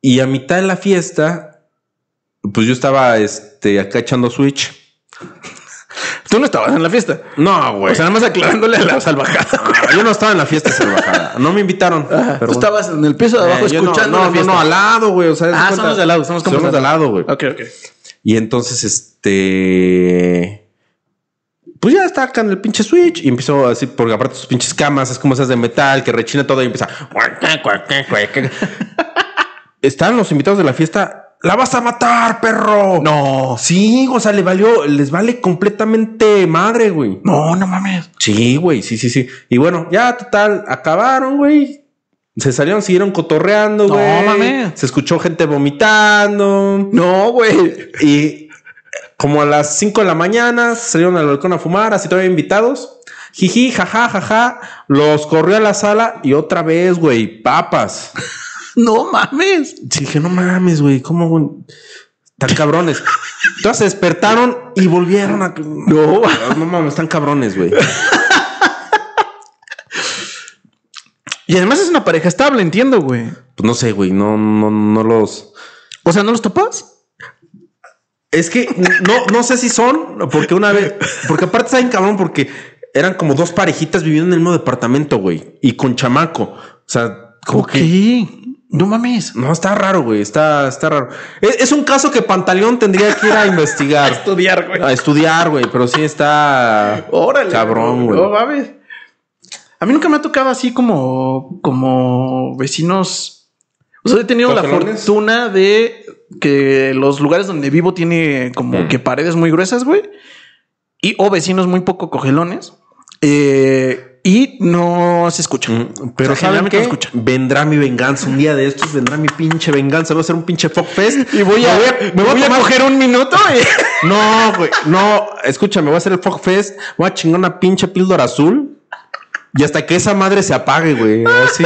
y a mitad de la fiesta, pues yo estaba, este, acá echando Switch. Tú no estabas en la fiesta. No, güey. O sea, nada más aclarándole a la salvajada. Ah, yo no estaba en la fiesta salvajada. No me invitaron. Pero Tú bueno. estabas en el piso de abajo Eh, no, escuchando no, la no, fiesta. no, al lado, güey. O sea, Ah, somos de al lado, somos Somos de al lado, güey. Ok, ok. Y entonces, este. Pues ya está acá en el pinche Switch y empezó así, porque aparte sus pinches camas es como esas de metal que rechina todo y empieza. Están los invitados de la fiesta. ¡La vas a matar, perro! No. Sí, o sea, le valió, les vale completamente madre, güey. No, no mames. Sí, güey, sí, sí, sí. Y bueno, ya total, acabaron, güey. Se salieron, siguieron cotorreando, No, güey. mames. Se escuchó gente vomitando. No, güey. Y como a las 5 de la mañana salieron al balcón a fumar, así todavía invitados. Jiji, jaja, jaja. Los corrió a la sala y otra vez, güey, papas. No mames. Dije, no mames, güey, ¿cómo? Tan cabrones. Entonces se despertaron y volvieron a. No, no mames, están cabrones, güey. Y además es una pareja estable, entiendo, güey. Pues no sé, güey, no, no, no los. O sea, ¿no los topas? Es que no, no sé si son, porque una vez, porque aparte saben cabrón, porque eran como dos parejitas viviendo en el mismo departamento, güey, y con chamaco. O sea, como Ok. que No mames. no está raro, güey, está, está raro. Es, es un caso que Pantaleón tendría que ir a investigar, Estudiar, güey. a estudiar, güey, pero sí está Órale. cabrón, güey. No mames. A mí nunca me ha tocado así como, como vecinos. O sea, he tenido la fortuna de que los lugares donde vivo tiene como Mm. que paredes muy gruesas, güey. Y o vecinos muy poco cogelones. Eh, y no se escuchan. Mm, Pero O sea, ¿saben generalmente qué? no escuchan. Vendrá mi venganza. Un día de estos vendrá mi pinche venganza. Voy a hacer un pinche fuck fest. Y voy a, me voy a, tomar- coger un minuto y... No, güey. No, escúchame, voy a hacer el fuck fest. Voy a chingar una pinche píldora azul. Y hasta que esa madre se apague, güey. Así.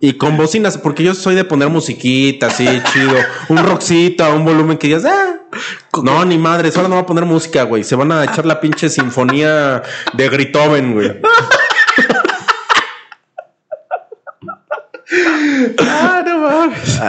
Y, con bocinas, porque yo soy de poner musiquita así, chido. Un rockcito, un volumen que digas, ah. No, ni madre, solo no va a poner música, güey. Se van a echar la pinche sinfonía de Beethoven, güey. Ah, no mames.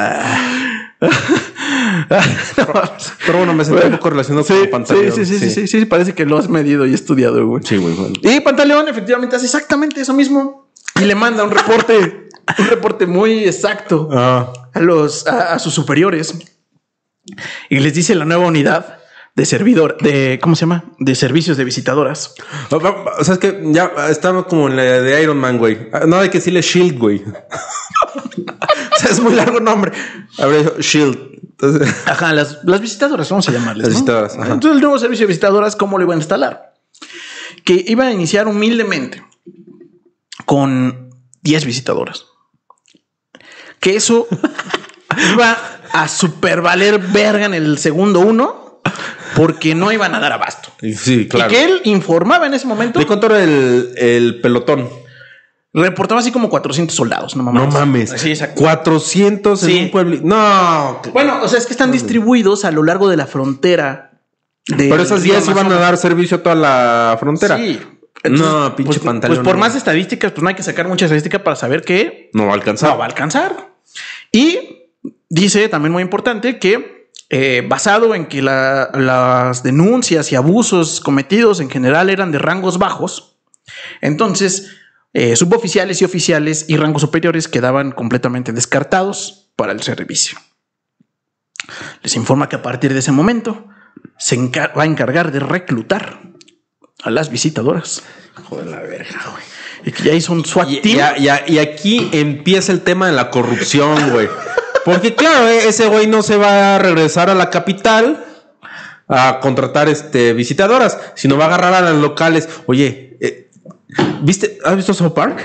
no mames. Pero bueno, me sentí un poco relacionado Sí, con Pantaleón. sí, sí, sí, sí, sí, sí, parece que lo has medido y estudiado, güey. Sí, güey. bueno. Y Pantaleón efectivamente hace exactamente eso mismo y le manda un reporte, un reporte muy exacto Ah. a los a, a sus superiores y les dice la nueva unidad de servidor de cómo se llama de servicios de visitadoras. O sea, es que ya estamos como en la de Iron Man, güey. No hay que decirle Shield, güey. o sea, es muy largo nombre. Habría dicho Shield. Entonces, Ajá, las, las visitadoras, vamos a llamarles. Visitadoras. Entonces, el nuevo servicio de visitadoras, ¿cómo lo iban a instalar? Que iba a iniciar humildemente con 10 visitadoras. Que eso iba a super valer verga en el segundo uno porque no iban a dar abasto. sí, claro. Y que él informaba en ese momento, ¿De cuánto era el, el pelotón? reportaba así como 400 soldados. No mames. No mames. Sí, exacto. 400 Sí. en un pueblo. No. Bueno, o sea, es que están distribuidos a lo largo de la frontera. de- Pero esas del río 10 iban a dar servicio a toda la frontera. Sí. No, pinche pues, pantalón. Pues por no. más estadísticas, pues no hay que sacar mucha estadística para saber que No va a alcanzar. no va a alcanzar. Y dice también muy importante que eh, basado en que la- las denuncias y abusos cometidos en general eran de rangos bajos, entonces eh, suboficiales y oficiales y rangos superiores quedaban completamente descartados para el servicio. Les informa que a partir de ese momento se va a encargar de reclutar a las visitadoras. Joder, la verga, güey. Y que ya hizo un SWAT Y, team. aquí empieza el tema de la corrupción, güey. Porque claro, eh, ese güey no se va a regresar a la capital a contratar este visitadoras, sino va a agarrar a las locales. Oye, eh, ¿viste? ¿Has visto South Park?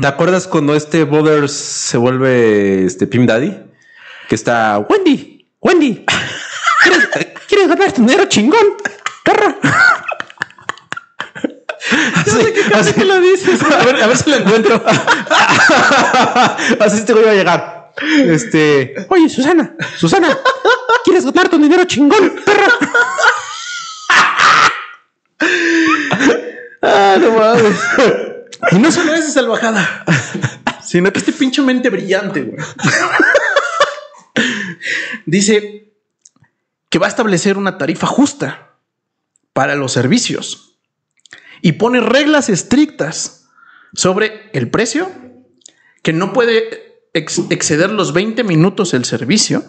¿Te acuerdas cuando este Butters se vuelve este Pim Daddy? Que está Wendy, Wendy. ¿Quieres, ¿quieres ganar dinero chingón? Perra. Así, que lo dices. A ver, a ver si lo encuentro. Así este güey va a llegar. Este, oye, Susana, Susana, ¿quieres ganar tu dinero chingón, perra? Ah, no mames. Y no solo esa salvajada, sino que este pinche mente brillante, güey. Dice que va a establecer una tarifa justa para los servicios y pone reglas estrictas sobre el precio que no puede ex- exceder los 20 minutos el servicio,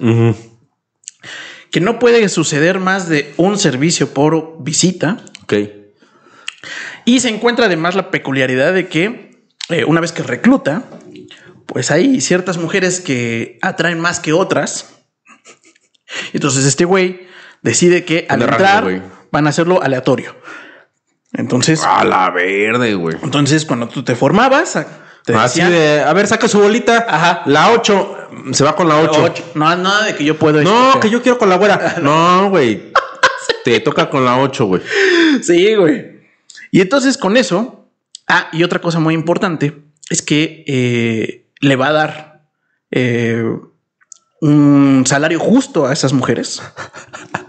que no puede suceder más de un servicio por visita. Ok. Y se encuentra además la peculiaridad de que eh, una vez que recluta, pues hay ciertas mujeres que atraen más que otras. Entonces este güey decide que al entrar van a hacerlo aleatorio. Entonces, A la verde, güey. entonces cuando tú te formabas, te Así decían, de, a ver, saca su bolita. Ajá. La 8. Se va con la 8. "Ocho". No, nada de que yo puedo. No, escoger. que yo quiero con la güera. No, güey. Te toca con la 8, güey. Sí, güey. Y entonces con eso, ah, y otra cosa muy importante es que eh, le va a dar eh, un salario justo a esas mujeres,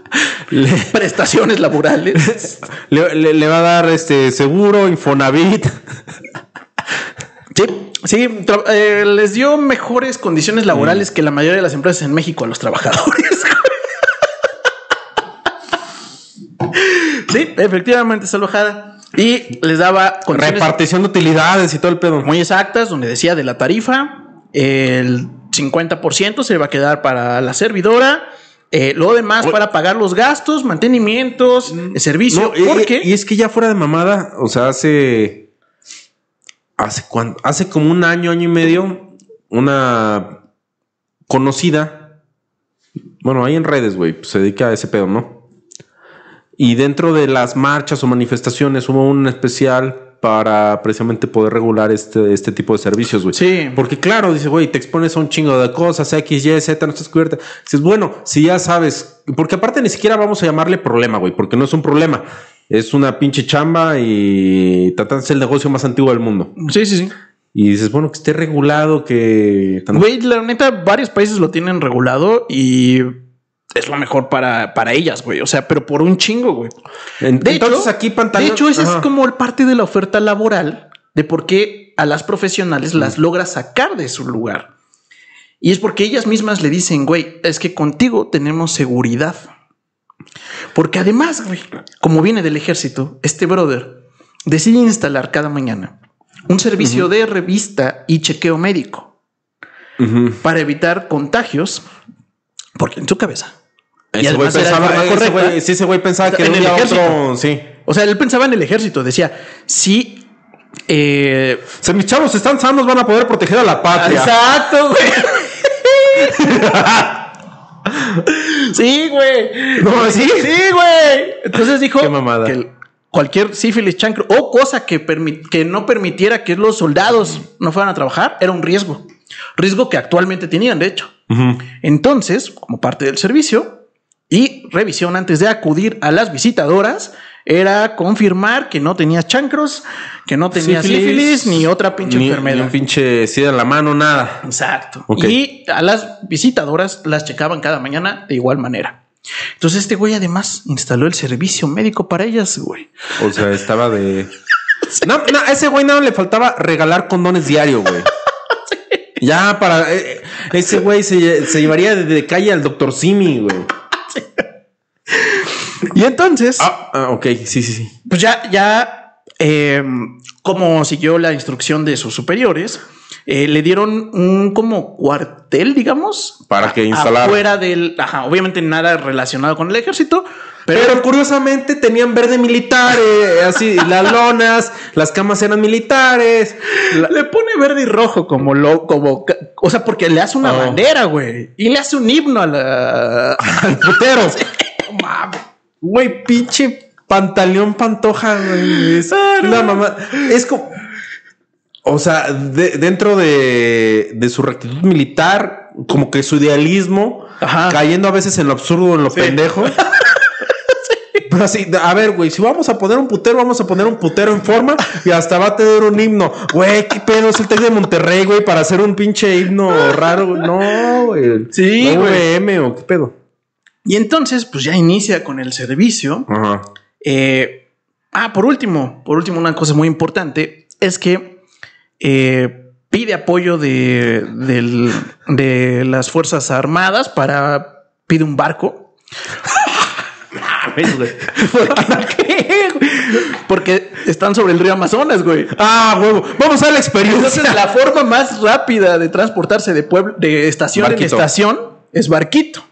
prestaciones laborales. Le, va a dar este seguro, Infonavit. Sí, sí, eh, les dio mejores condiciones laborales mm. que la mayoría de las empresas en México a los trabajadores. sí, efectivamente, salvajada. Y les daba repartición de utilidades y todo el pedo. Muy exactas, donde decía de la tarifa, el 50% se va a quedar para la servidora eh, lo demás para pagar los gastos, mantenimientos, el servicio. No, y- porque y, es que ya fuera de mamada, o sea, hace. Hace cuánto, hace como un año, año y medio, una conocida. Bueno, ahí en redes, güey, pues, se dedica a ese pedo, ¿no? Y dentro de las marchas o manifestaciones hubo un especial para precisamente poder regular este, este tipo de servicios, güey. Sí. Porque claro, dice, güey, te expones a un chingo de cosas, X, Y, Z, no estás cubierta. Dices, bueno, si ya sabes, porque aparte ni siquiera vamos a llamarle problema, güey, porque no es un problema. Es una pinche chamba y tratan de ser el negocio más antiguo del mundo. sí, sí, sí. Y dices, bueno, que esté regulado, que... Güey, la neta, varios países lo tienen regulado y es lo mejor para, para ellas, güey. O sea, pero por un chingo, güey. De Entonces hecho, aquí pantalón... De hecho, esa Ajá. es como el parte de la oferta laboral de por qué a las profesionales las logra sacar de su lugar. Y es porque ellas mismas le dicen, güey, es que contigo tenemos seguridad. Porque además, güey, como viene del ejército, este brother decide instalar cada mañana un servicio de revista y chequeo médico para evitar contagios, porque en su cabeza. Ese güey era pensaba, forma ese güey- sí, ese güey pensaba que en el ejército. otro... Sí. O sea, él pensaba en el ejército, decía, si eh, O sea, mis chavos están sanos, van a poder proteger a la patria. Exacto, güey. sí, güey. No, ¿sí? Sí, güey. Entonces dijo Qué mamada. que cualquier sífilis, chancro o cosa que, que no permitiera que los soldados no fueran a trabajar era un riesgo. Riesgo que actualmente tenían, de hecho. Entonces, como parte del servicio y revisión antes de acudir a las visitadoras, era confirmar que no tenía chancros, que no tenía sífilis, ni otra pinche ni, enfermedad. Ni un pinche sida en la mano, nada. Exacto. Y a las visitadoras las checaban cada mañana de igual manera. Entonces este güey además instaló el servicio médico para ellas, güey. O sea, estaba de. No, no, a ese güey nada le faltaba regalar condones diario, güey. Ya para. eh, ese güey se, se llevaría de calle al doctor Simi, güey. Y entonces, Ah, ah, ok, sí, sí, sí. pues ya, ya, eh, como siguió la instrucción de sus superiores, eh, le dieron un como cuartel, digamos, Para que instalara. afuera del, ajá, obviamente nada relacionado con el ejército, pero, Pero, curiosamente tenían verde militar, eh, así, las lonas, las camas eran militares. la- le pone verde y rojo como lo, como, o sea, porque le hace una Oh. bandera, güey, y le hace un himno a la, al putero. Güey, pinche pantaleón pantoja, güey. Es la mamá. Es como. O sea, de- dentro de, de su rectitud militar, como que su idealismo, Ajá. cayendo a veces en lo absurdo, en lo pendejo. Pero así, a ver, güey, si vamos a poner un putero, vamos a poner un putero en forma y hasta va a tener un himno. Güey, qué pedo es el Tec de Monterrey, güey, para hacer un pinche himno raro. No, güey. Sí, ¿La güey. O qué pedo. Y entonces, pues ya inicia con el servicio. Ajá. Eh, ah, por último, por último, una cosa muy importante es que eh, pide apoyo de, del- de las Fuerzas Armadas para. pide un barco. Porque están sobre el río Amazonas, güey. Ah, huevo. Vamos a la experiencia. Entonces, la forma más rápida de transportarse de pueblo, de estación en estación es barquito.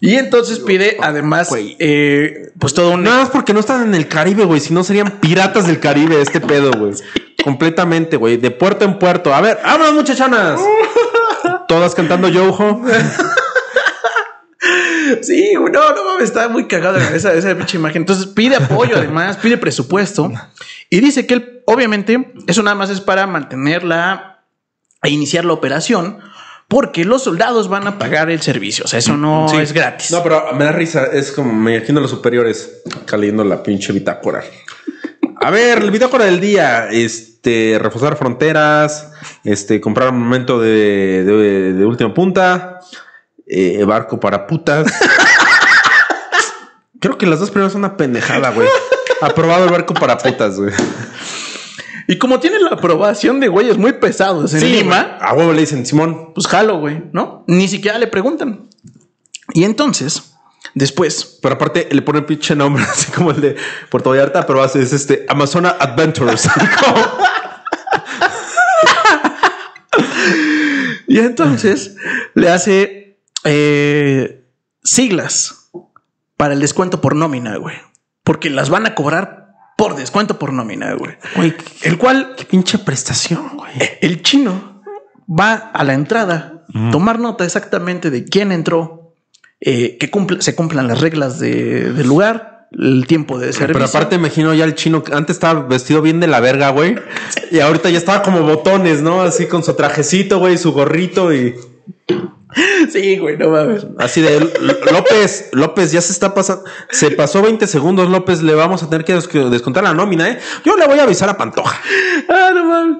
Y entonces pide, además, Güey. eh, pues todo un. Nada más porque no están en el Caribe, güey. Si no serían piratas del Caribe, este pedo, güey. Completamente, güey. De puerto en puerto. A ver, vámonos, muchachonas. Todas cantando Yoho. Sí, no, no mames, está muy cagada esa, esa pinche imagen. Entonces pide apoyo, además, pide presupuesto y dice que él, obviamente, eso nada más es para mantenerla e iniciar la operación, porque los soldados van a pagar el servicio. O sea, eso no Sí. es gratis. No, pero me da risa. Es como me imagino a los superiores caliendo la pinche bitácora. A ver, el bitácora del día. Este, reforzar fronteras. Este, comprar un momento de, de, de última punta. eh, barco para putas. Creo que las dos primeras son una pendejada, güey. Aprobado el barco para putas, güey. Y como tiene la aprobación de güeyes muy pesados en Lima, A huevo le dicen Simón. pues jalo, güey, ¿no? Ni siquiera le preguntan. Y entonces, Después, Pero aparte le pone pinche nombre así como el de Puerto Vallarta, pero hace es este Amazona Adventures. Y entonces le hace eh, siglas para el descuento por nómina, güey. Porque las van a cobrar por descuento por nómina, güey. Güey, El cual qué pinche prestación, güey. el chino va a la entrada, tomar nota exactamente de quién entró, eh, que cumple- se cumplan las reglas de- del lugar, el tiempo de servicio. Pero aparte imagino ya el chino que antes estaba vestido bien de la verga, güey. Y ahorita ya estaba como botones, ¿no? Así con su trajecito, güey, su gorrito y sí, güey, no mames. así de "L- López, López, ya se está pasando. Se pasó 20 segundos, López, le vamos a tener que des- que descontar la nómina, ¿eh? Yo le voy a avisar a Pantoja. Ah, no mames.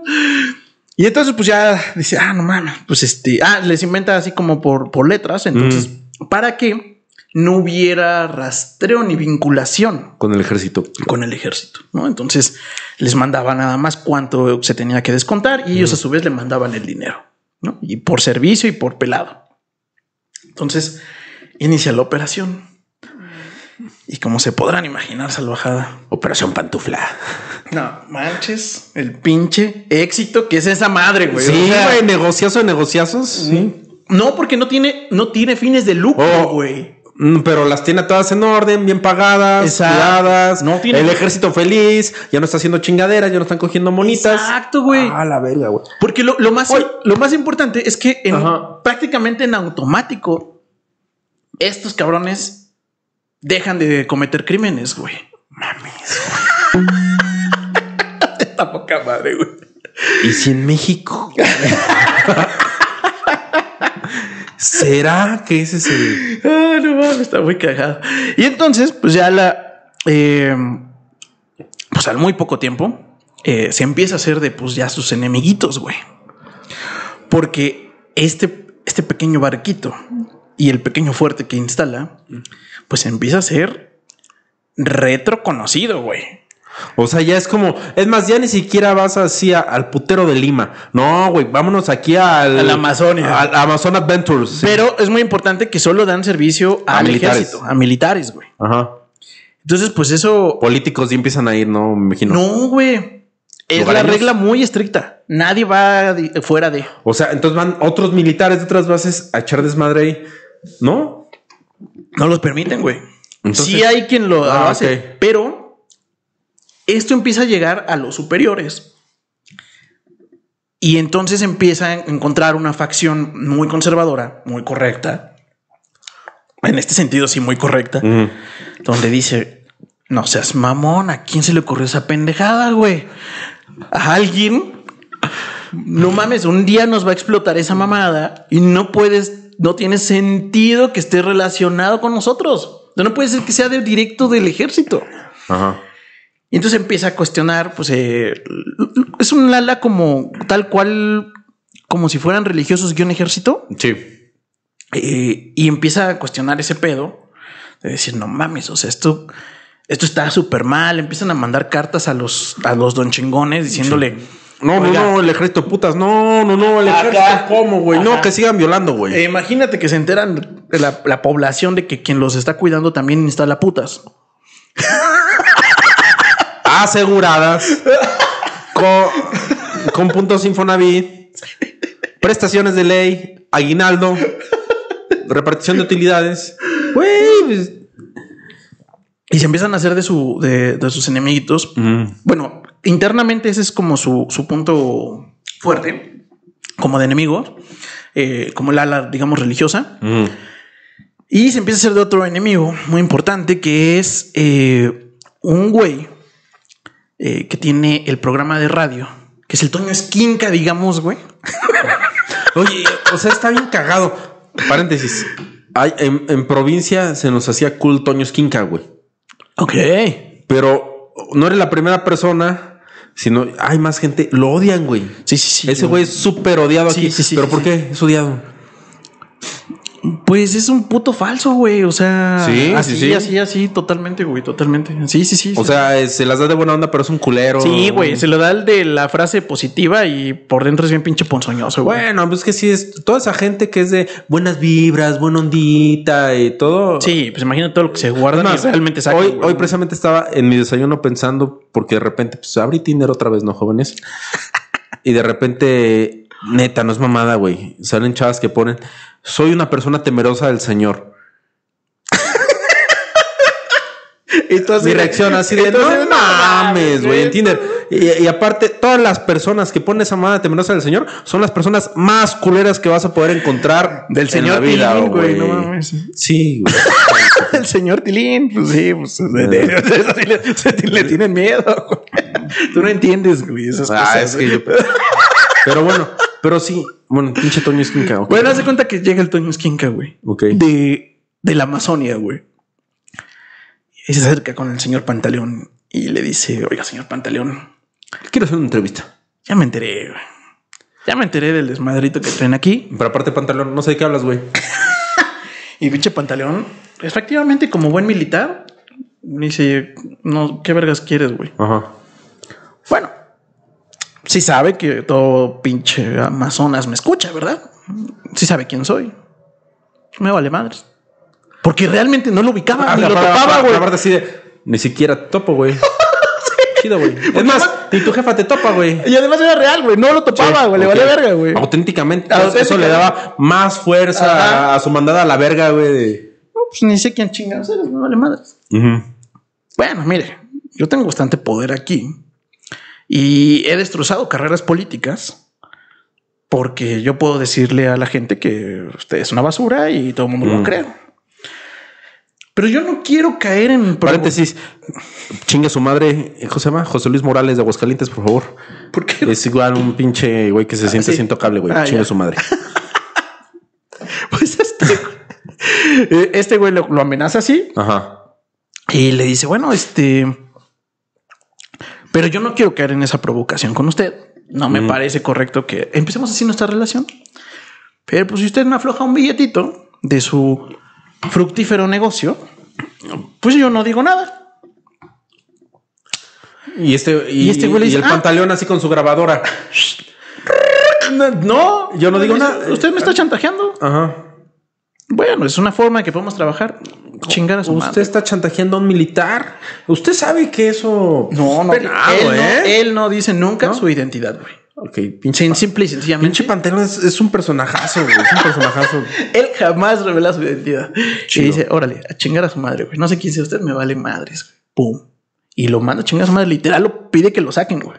Y entonces, pues ya dice, ah, no mames, pues este, ah, les inventa así como por, por letras. Entonces, para que no hubiera rastreo ni vinculación Con el ejército. con el ejército, ¿no? Entonces les mandaba nada más cuánto se tenía que descontar y ellos a su vez le mandaban el dinero, ¿no? Y por servicio y por pelado. Entonces inicia la operación. Y como se podrán imaginar, salvajada. Operación Pantufla. No manches, el pinche éxito que es esa madre, güey. Sí, güey, negociazo de negociazos. Sí. No, porque no tiene, no tiene fines de lucro, Oh. güey. Mm, Pero las tiene todas en orden, bien pagadas, Exacto. cuidadas. No tiene- El ejército feliz, ya no está haciendo chingaderas, ya no están cogiendo monitas. Exacto, güey. Ah, la verga, güey. Porque lo, lo más, lo más importante es que en- prácticamente en automático estos cabrones dejan de cometer crímenes, güey. Mames. Esta poca madre, güey. ¿Y si en México? ¿Será que ese es el...? Ah, no mames, está muy cagado. Y entonces, pues ya la. eh, pues al muy poco tiempo eh, se empieza a hacer de pues ya sus enemiguitos, güey. Porque este, este pequeño barquito y el pequeño fuerte que instala, pues empieza a ser retro conocido, güey. O sea, ya es como... Es más, ya ni siquiera vas así a- al putero de Lima. No, güey, vámonos aquí al... A la Amazonia. Al Amazon Adventures. sí. Pero es muy importante que solo dan servicio A al militares. ejército, a militares, güey. Ajá. Entonces, pues eso Políticos ya empiezan a ir, ¿no? Me imagino. No, güey. Es la regla muy estricta. Nadie va di- fuera de. O sea, entonces van otros militares de otras bases a echar desmadre ahí. ¿No? No los permiten, güey. Entonces- sí hay quien lo Ah, hace, pero esto empieza a llegar a los superiores. Y entonces empieza a encontrar una facción muy conservadora, muy correcta. En este sentido, sí, muy correcta. Donde dice, no seas mamón, ¿a quién se le ocurrió esa pendejada, güey? A alguien, no mames, un día nos va a explotar esa mamada y no puedes, no tiene sentido que esté relacionado con nosotros. No puede ser que sea de directo del ejército. Ajá. Y entonces empieza a cuestionar, pues eh, es un ala como tal cual, como si fueran religiosos guion ejército. Sí. Eh, y empieza a cuestionar ese pedo de decir, no mames, o sea, esto, esto está súper mal. Empiezan a mandar cartas a los, a los don chingones diciéndole, No, Oiga. no, no, el ejército putas. No, no, no, el Acá. ejército. ¿Cómo, güey? No, que sigan violando, güey. "Eh, imagínate que se enteran la, la población de que quien los está cuidando también instala putas. Aseguradas. con, con puntos Infonavit. Prestaciones de ley. Aguinaldo. Repartición de utilidades. Güey. pues, Y se empiezan a hacer de, su, de, de sus enemiguitos. Bueno, internamente ese es como su, su punto fuerte, como de enemigos, eh, como el ala, digamos, religiosa. mm, Y se empieza a hacer de otro enemigo muy importante que es eh, un güey eh, que tiene el programa de radio, que es el Toño Esquinca, digamos, güey. Oye, o sea, está bien cagado. Paréntesis. Ay, en, en provincia se nos hacía cool Toño Esquinca, güey. Ok. Pero no eres la primera persona, sino hay más gente. Lo odian, güey. Sí, sí, sí. Ese güey es súper odiado Sí, aquí. sí, sí, ¿Pero por qué es odiado? Pues es un puto falso, güey. O sea, Sí, así, sí, sí. así, así, totalmente, güey, totalmente. Sí, sí, sí. O sí. sea, eh, se las da de buena onda, pero es un culero. sí, güey, se lo da el de la frase positiva y por dentro es bien pinche ponzoñoso, güey. Bueno, pues que sí es toda esa gente que es de buenas vibras, buena ondita y todo. Sí, pues imagina todo lo que se guarda y realmente saca. hoy, hoy precisamente estaba en mi desayuno pensando, porque de repente, pues abrí Tinder otra vez, ¿no, jóvenes? y de repente, neta, no es mamada, güey. Salen chavas que ponen, soy una persona temerosa del Señor. y tú así Mi reacción así de, no mames, güey, en Tinder. Y, y aparte, todas las personas que ponen esa mamada temerosa del Señor son las personas más culeras que vas a poder encontrar Del en señor la vida, güey, no mames. Sí, güey. El señor Tilín, pues sí, pues le, tienen miedo. güey. Tú no entiendes, güey, esas Ah, cosas. es que yo. Pero bueno, pero sí. Bueno, pinche Toño Esquinca. ok. Bueno, haz de cuenta que llega el Toño Esquinca, güey. Ok. De, de la Amazonia, güey. Y se acerca con el señor Pantaleón y le dice, oiga, señor Pantaleón, Quiero hacer una entrevista. ya me enteré, güey. Ya me enteré del desmadrito que traen aquí. Pero aparte, pantalón, no sé de qué hablas, güey. Y pinche Pantaleón, efectivamente, como buen militar, me dice, no, ¿qué vergas quieres, güey? Ajá. Bueno, sí sabe que todo pinche Amazonas me escucha, ¿verdad? Sí sabe quién soy. Me vale madres. Porque realmente no lo ubicaba, ni lo aparte- topaba, güey. Ni siquiera topo, güey. Chido, güey. Es más, ni tu jefa te topa, güey. Y además era real, güey. No lo topaba, Sí, güey. Le valía verga, güey. Auténticamente. Auténticamente. Eso le daba más fuerza a su mandada a la verga, güey. No, pues ni sé quién chingados eres, me vale madres. Bueno, mire, yo tengo bastante poder aquí y he destrozado carreras políticas porque yo puedo decirle a la gente que usted es una basura y todo el mundo lo Mm. cree. Pero yo no quiero caer en Paréntesis. Chinga su madre. ¿Cómo se llama? José Luis Morales de Aguascalientes, por favor. ¿Por qué? Es igual un pinche güey que se siente sí. sin tocable, güey. Ah, Chinga su madre. Pues este, eh, este güey lo, lo amenaza así Ajá. y le dice, bueno, este, pero yo no quiero caer en esa provocación con usted. No me Mm. parece correcto que empecemos así nuestra relación. Pero pues si usted me afloja un billetito de su fructífero negocio, pues yo no digo nada. Y este, y, Y este güey y dice, el "Ah". pantaleón así con su grabadora. No, Yo no digo nada. Usted me está chantajeando. Ajá. Bueno, es una forma de que podemos trabajar. Chingar a su Usted madre. está chantajeando a un militar. Usted sabe que eso. No, no, es penado, él, no ¿eh? él no dice nunca ¿No? su identidad, güey. Ok, pinche. Sin, simple y sencillamente. Pinche pantaleón es, es un personajazo, güey. Es un personajazo. Él jamás revela su identidad. Chido. Y dice, órale, a chingar a su madre, güey. No sé quién sea usted, me vale madres, güey. Pum. Y lo manda a chingar a su madre. Literal, lo pide que lo saquen, güey.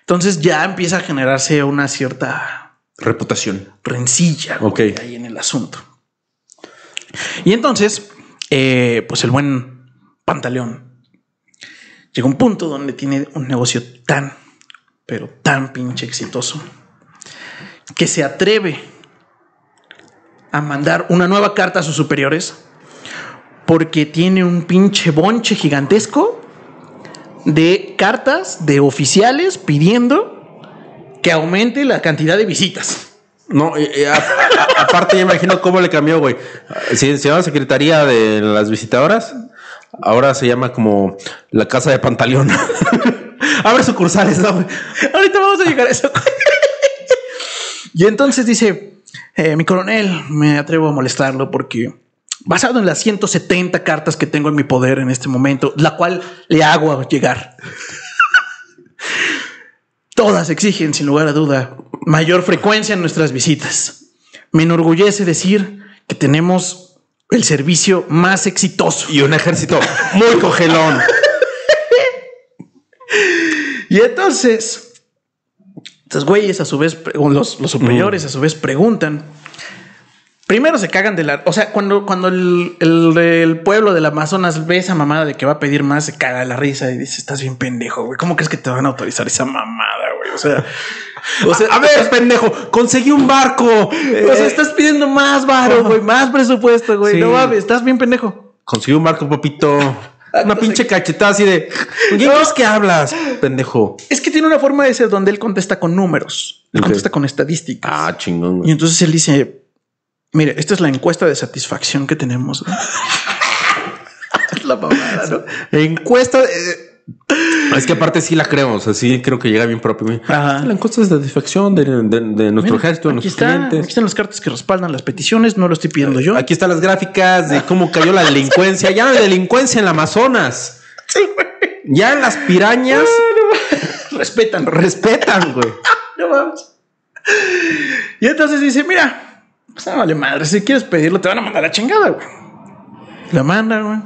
Entonces ya empieza a generarse una cierta Reputación. rencilla güey, Ok. ahí en el asunto. Y entonces, eh, pues el buen pantaleón llega a un punto donde tiene un negocio tan, pero tan pinche exitoso que se atreve a mandar una nueva carta a sus superiores porque tiene un pinche bonche gigantesco de cartas de oficiales pidiendo que aumente la cantidad de visitas. No, a- a- aparte ya imagino cómo le cambió, güey. Si se llama Secretaría de las Visitadoras, ahora se llama como la Casa de Pantaleón. Abre sucursales, ¿no, güey? Ahorita vamos a llegar a eso. y entonces dice, eh, mi coronel, me atrevo a molestarlo porque basado en las 170 cartas que tengo en mi poder en este momento, la cual le hago llegar. Todas exigen, sin lugar a duda, mayor frecuencia en nuestras visitas. Me enorgullece decir que tenemos el servicio más exitoso. Y un ejército muy cogelón. Y entonces, estos güeyes a su vez, los, los superiores a su vez preguntan. Primero se cagan de la. O sea, cuando, cuando el, el- el pueblo del Amazonas ve esa mamada de que va a pedir más, se caga de la risa y dice: Estás bien pendejo, güey. ¿Cómo crees que te van a autorizar esa mamada, güey? O sea, o sea, a ver, pendejo, conseguí un barco. o sea, estás pidiendo más varo, güey, más presupuesto, güey. Sí. No mames, estás bien pendejo. Conseguí un barco, papito. Una pinche cachetada así de. ¿Con quién No. crees que hablas, pendejo? Es que tiene una forma de ser donde él contesta con números, él contesta con estadísticas. Ah, chingón, Y güey. entonces él dice, Mire, esta es la encuesta de satisfacción que tenemos. es la mamada, ¿no? Encuesta. eh, es que aparte sí la creo, o sea, sí creo que llega bien propio. Ajá. La encuesta es de satisfacción de, de- de nuestro Mira, ejército, de nuestros está, clientes. aquí están las cartas que respaldan las peticiones, no lo estoy pidiendo yo. Aquí están las gráficas de cómo cayó la delincuencia. Ya no hay delincuencia en el Amazonas. Ya las pirañas Respetan, respetan, güey. No mames. Y entonces dice, mira, pues no vale madre, si quieres pedirlo te van a mandar a chingada, güey. La manda, güey.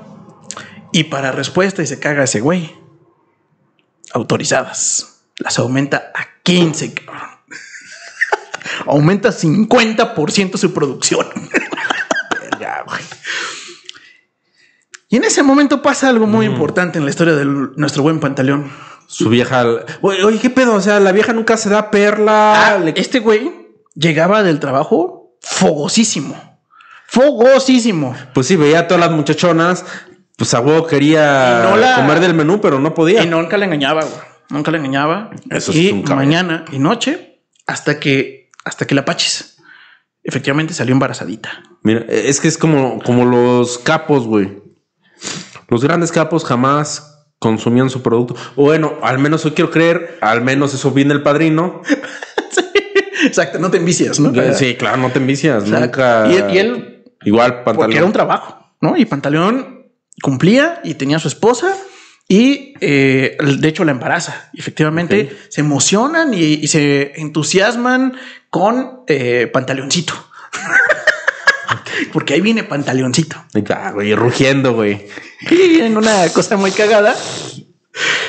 Y para respuesta y se caga ese güey. Autorizadas. Las aumenta a 15, cabrón. aumenta 50% su producción. Verga, güey. Y en ese momento pasa algo muy importante en la historia de nuestro buen pantaleón. Su vieja. Oye, oye, ¿qué pedo? O sea, la vieja nunca se da perla. Ah, le- Este güey llegaba del trabajo fogosísimo. Fogosísimo. Pues sí, veía a todas las muchachonas. Pues a huevo quería no la- comer del menú, pero no podía. Y nunca le engañaba, güey. Nunca le engañaba. Eso y es un mañana y noche hasta que hasta que la pachis. Efectivamente salió embarazadita. Mira, es que es como, como los capos, güey. Los grandes capos jamás consumían su producto. Bueno, al menos hoy quiero creer, al menos eso viene el padrino. Exacto, no te envicias, ¿no? Sí, claro, no te envicias. Exacto. Nunca. Y él- y él- Igual, pantalón. Porque era un trabajo, ¿no? Y Pantaleón cumplía y tenía a su esposa y eh, de hecho la embaraza. Efectivamente se emocionan y, y se entusiasman con eh, Pantaleoncito. Porque ahí viene Pantaleoncito. Ah, güey, rugiendo, güey. Y en una cosa muy cagada,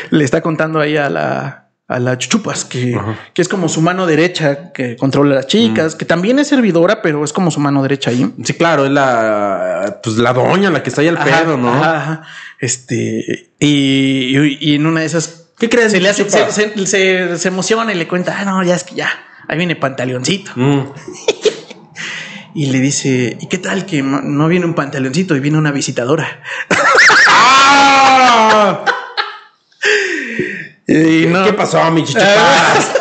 le está contando ahí a la, a la chuchupas que, que es como su mano derecha que controla a las Mm. chicas, que también es servidora, pero es como su mano derecha ahí. Sí, claro, es la. Pues la doña la que está ahí al Ajá, pedo, ¿no? ajá, ajá. Este, y, y- y en una de esas, ¿Qué crees? se le hace, se, Chupas? se- se- se emociona y le cuenta, ah, no, ya es que ya, ahí viene pantaleoncito. Mm. Y le dice, ¿y qué tal que no- no viene un pantaleoncito y viene una visitadora? ¡Ah! Y no- ¿Qué pasó, mi chichipas?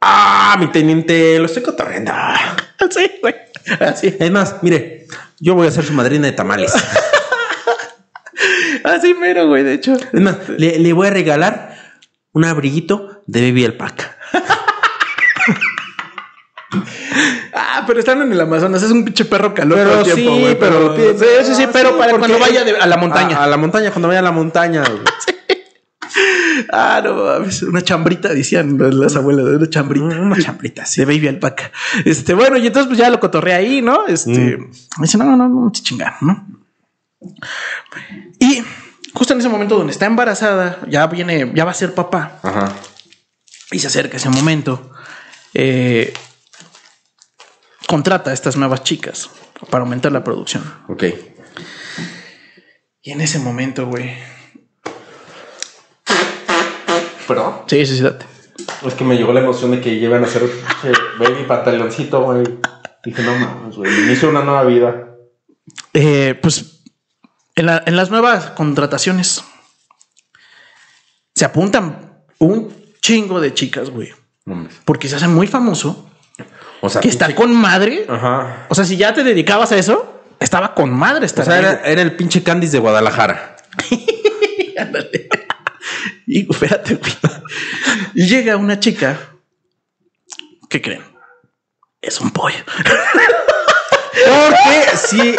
ah, mi teniente, lo estoy cotorreando. Sí, güey. Así, Es más, mire, yo voy a ser su madrina de tamales. así mero, güey, de hecho. Es más, le, le voy a regalar un abriguito de Baby Alpaca. Ah, pero están en el Amazonas, es un pinche perro calor Pero todo el sí, tiempo, güey. pero- sí, sí, sí, pero para cuando vaya de- a la montaña. A, a la montaña, cuando vaya a la montaña. güey. Ah, no mames, una chambrita, decían las abuelas, una chambrita. Una chambrita, sí. De baby alpaca. Este, bueno, y entonces pues ya lo cotorré ahí, ¿no? Este, Mm. me dice, no, no, no, no te ¿no? Y justo en ese momento donde está embarazada, ya viene, ya va a ser papá Ajá. y se acerca ese momento, eh, contrata a estas nuevas chicas para aumentar la producción. Ok. Y en ese momento, güey. ¿Perdón? Sí, sí, sí, date. Es que me llegó la emoción de que llevan a hacer che, baby pantaloncito, güey. Dije, no mames, güey. Inicio una nueva vida. Eh, pues en, la- en las nuevas contrataciones se apuntan un chingo de chicas, güey. Porque se hace muy famoso O sea, que está pinche- con madre. Ajá. O sea, si ya te dedicabas a eso, estaba con madre. O sea, era, era el pinche Candice de Guadalajara. Ándale. Y espérate. Y llega una chica. ¿Qué creen? Es un pollo. Porque si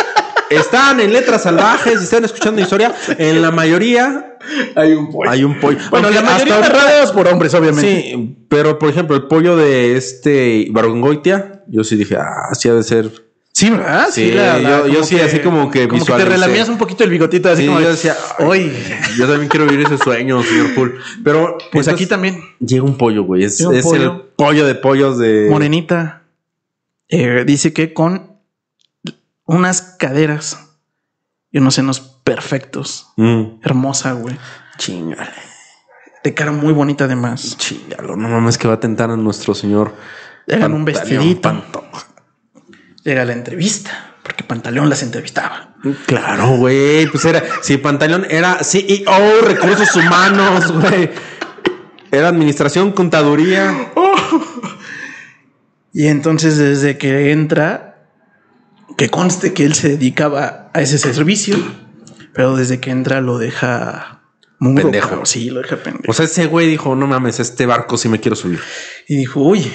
están en letras salvajes y están escuchando historia, en la mayoría Hay un pollo. hay un pollo. Bueno, Aunque la mayoría por hombres, obviamente. Sí, pero por ejemplo, el pollo de este Barongoitia, yo sí dije, ah, sí ha de ser. Sí, ¿verdad? Sí, yo- yo como sí, así como que Como que te relamías un poquito el bigotito, así Sí, como. yo decía, Hoy. Yo también quiero vivir ese sueño, señor Pool. Pero Pues aquí también, llega un pollo, güey. Es, pollo. el pollo de pollos de. Morenita, eh, dice que con unas caderas y unos senos perfectos. Mm. Hermosa, güey. Chingale. De cara muy bonita, además. Chingalo. No mames que va a tentar a nuestro señor. Llegan un vestidito. Pantoja. Llega la entrevista, porque Pantaleón las entrevistaba. Claro, güey. Pues era. Si Pantaleón era CEO, recursos humanos, güey. Era administración, contaduría. Y entonces desde que entra, que conste que él se dedicaba a ese servicio, pero desde que entra lo deja mudo, Pendejo. Sí, lo deja pendejo. O sea, ese güey dijo, no mames, este barco sí me quiero subir. y dijo, oye,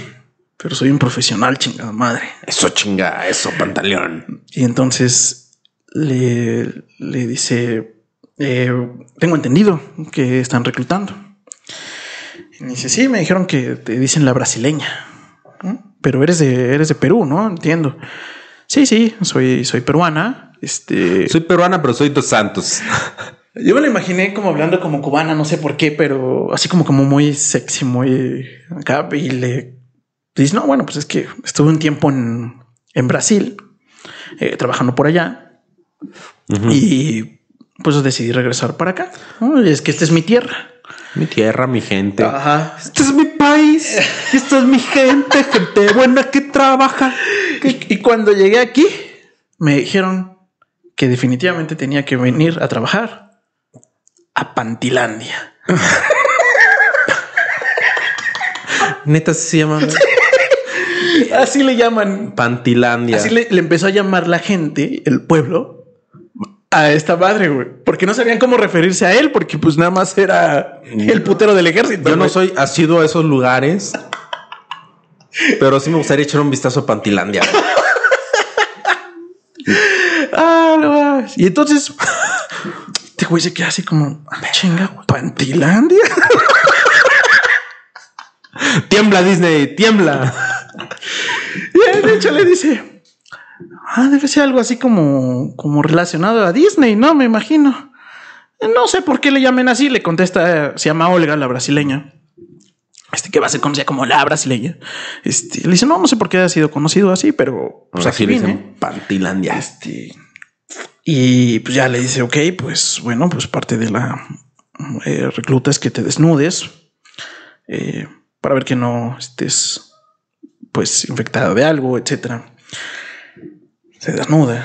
pero soy un profesional, chingada madre. Eso chinga, eso, pantaleón. Y entonces le, le dice, eh, tengo entendido que están reclutando. Y me dice, sí, me dijeron que te dicen la brasileña, ¿no? pero eres de, eres de Perú, ¿no? Entiendo. Sí, sí, soy, soy peruana. Este, Soy peruana, pero soy dos santos. yo me la imaginé como hablando como cubana, no sé por qué, pero así como, como muy sexy, muy acá. Y le dice, no, bueno, pues es que estuve un tiempo en, en Brasil, eh, trabajando por allá. Y pues decidí regresar para acá. Y es que esta es mi tierra. Mi tierra, mi gente. Ajá. Este es mi país. Esta es mi gente, gente buena que trabaja. Y, y cuando llegué aquí, me dijeron que definitivamente tenía que venir a trabajar a Pantilandia. Neta se llama Así le llaman. Pantilandia. Así le, le empezó a llamar la gente, el pueblo, a esta madre, güey. Porque no sabían cómo referirse a él, porque pues nada más era el putero del ejército. Yo no soy asiduo a esos lugares. Pero sí me gustaría echar un vistazo a Pantilandia. Ah, no. Y entonces, este güey se queda así como, "Ah, chinga, Pantilandia. tiembla Disney, tiembla. De hecho le dice, ah, debe ser algo así como, como relacionado a Disney, ¿no? Me imagino. No sé por qué le llamen así, le contesta, se llama Olga, la brasileña. Este que va a ser conocida como la brasileña. Este, le dice, no, no sé por qué ha sido conocido así, pero pues aquí dicen Pantilandia. Este, y pues ya le dice, ok, pues bueno, pues parte de la eh, recluta es que te desnudes eh, para ver que no estés pues infectada de algo, etcétera. Se desnuda.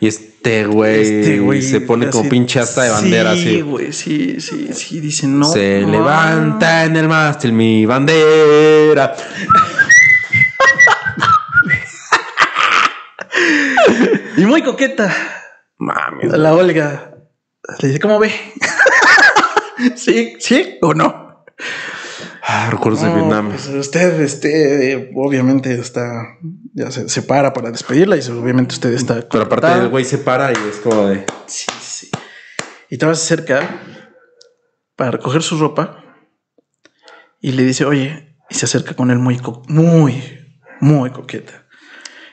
Y este güey, Este güey se pone como pinche asta de bandera sí, así. güey, sí, sí, sí, dice no. se levanta en el mástil mi bandera. Y muy coqueta. Mames. La Olga le dice, ¿cómo ve? sí, sí o no. Ah, recuerdos de No, Vietnam. pues usted, este, eh, obviamente está, ya se, se para para despedirla y obviamente usted está. Pero aparte el güey se para y es como de. Sí, sí. Y te vas acerca para recoger su ropa y le dice, oye, y se acerca con él muy, muy, muy coqueta.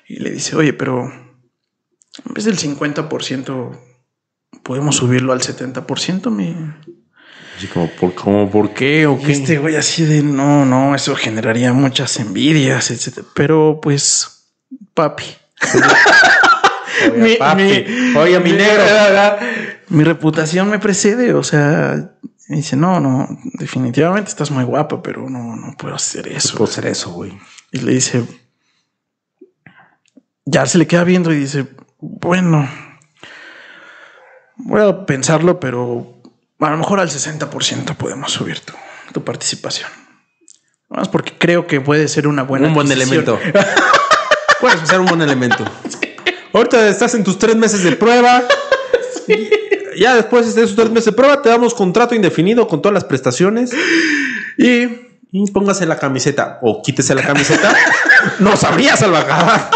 Y le dice, oye, pero en vez del 50%, podemos subirlo al 70%, mi. Así como, ¿por, como, ¿por qué o Y qué? este güey así de no, no, eso generaría muchas envidias, etcétera. Pero pues, papi. Papi. Oiga, mi negro. Mi reputación me precede. O sea, me dice, no, no, definitivamente estás muy guapa, pero no, no puedo hacer eso. Puedo hacer eso, güey. Y le dice, ya se le queda viendo y dice, bueno, voy a pensarlo, pero a lo mejor al 60% podemos subir tu, tu participación. Más porque creo que puede ser una buena un buen elemento. Puedes ser un buen elemento. Ahorita estás en tus tres meses de prueba. Ya después de esos tres meses de prueba, te damos contrato indefinido con todas las prestaciones. Y Y póngase la camiseta o quítese la camiseta. no sabría salvajar.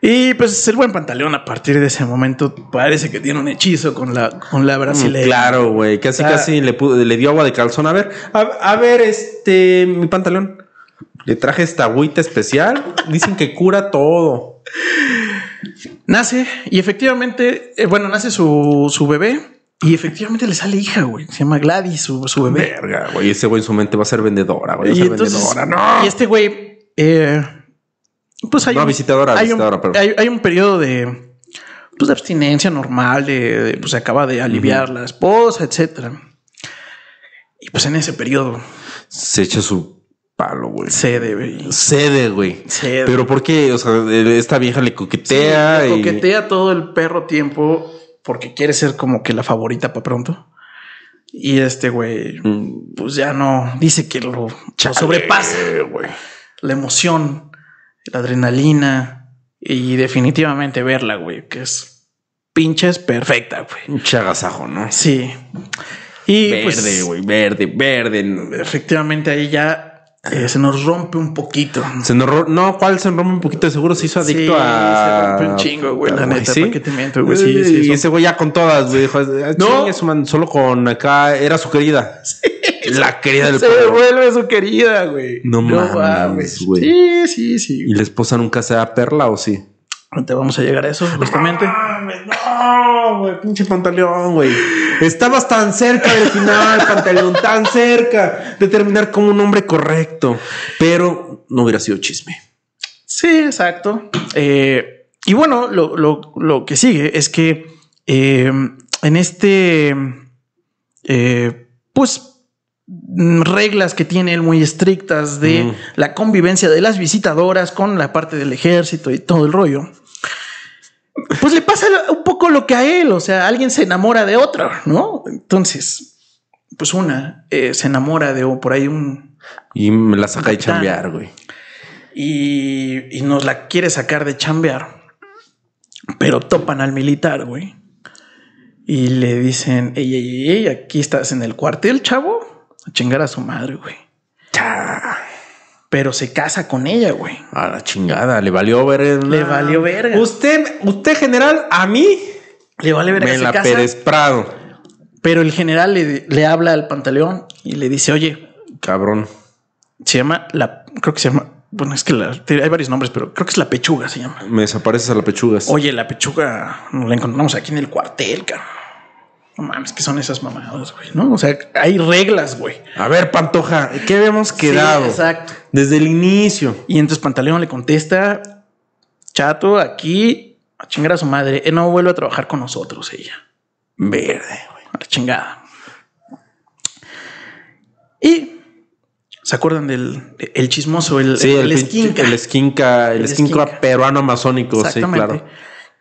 Y pues el buen pantaleón a partir de ese momento parece que tiene un hechizo con la, con la brasileña. Claro, güey. Casi, sea- casi le, le dio agua de calzón. A ver, a, a ver, este, mi pantalón. Le traje esta agüita especial. Dicen que cura todo. Nace y efectivamente, eh, bueno, nace su, su bebé y efectivamente le sale hija, güey. Se llama Gladys, su, su bebé. Verga, güey. Ese güey en su mente va a ser vendedora, güey. Va a ser entonces, vendedora. No. y este güey, eh, pues hay No, un, visitadora, hay, visitadora, un, perdón. hay, hay un periodo de, pues, de abstinencia normal, de, de, pues se acaba de aliviar la esposa, etcétera. Y pues en ese periodo Se echa su palo, güey. cede, güey. Cede, güey. Cede. Pero ¿por qué? O sea, esta vieja le coquetea Sí, y... le coquetea todo el perro tiempo porque quiere ser como que la favorita para pronto. Y este güey, Mm, pues ya no dice que lo, lo sobrepasa. güey. la emoción, la adrenalina y definitivamente verla, güey, que es pinches perfecta, güey. Un chagasajo, ¿no? Sí. Y Verde, pues, güey, verde, verde. efectivamente ahí ya eh, se nos rompe un poquito. Se nos no, ¿cuál se rompe un poquito? Seguro se hizo adicto Sí, a. se rompe un chingo, güey, la neta, ¿sí? ¿para qué te miento, güey? Sí, sí, y ese güey ya con todas, güey. "Ah, No. man, solo con acá era su querida. la querida del Se pueblo. vuelve su querida, güey. No mames, güey. Sí, sí, sí. ¿Y la esposa nunca se da perla o sí? Te vamos a llegar a eso, justamente. No, güey, pinche pantaleón, güey. Estabas tan cerca del final, pantaleón, tan cerca de terminar como un hombre correcto. Pero no hubiera sido chisme. Sí, exacto. Eh, y bueno, lo, lo- lo que sigue es que eh, en este, eh, pues, reglas que tiene él muy estrictas de la convivencia de las visitadoras con la parte del ejército y todo el rollo. Pues le pasa un poco lo que a él, o sea, alguien se enamora de otro, ¿no? Entonces, pues una eh, se enamora de por ahí un, Y me la saca de chambear, güey. y, y nos la quiere sacar de chambear. Pero topan al militar, güey. Y le dicen, ey, ey, ey, aquí estás en el cuartel, chavo. A chingar a su madre, güey. Pero se casa con ella, güey. A la chingada, le valió ver. Le valió verga. Usted, usted, general, a mí Le vale ver me se la casa. Pérez Prado. Pero el general le, le habla al pantaleón y le dice, oye, Cabrón. se llama la, creo que se llama, bueno, es que la- hay varios nombres, pero creo que es la pechuga, se llama. Me desapareces a la pechuga. Oye, la pechuga nos la encontramos aquí en el cuartel, cabrón. No mames, que son esas mamadas, güey, ¿no? O sea, hay reglas, güey. A ver, Pantoja, ¿qué habíamos quedado? Sí, exacto. Desde el inicio. Y entonces Pantaleón le contesta, chato, aquí a chingar a su madre. Él no vuelve a trabajar con nosotros, ella. Verde, güey. A la chingada. Y se acuerdan del el chismoso, el, Sí, el, el esquinca. El esquinca, el El esquinca esquinca. peruano amazónico. Sí, claro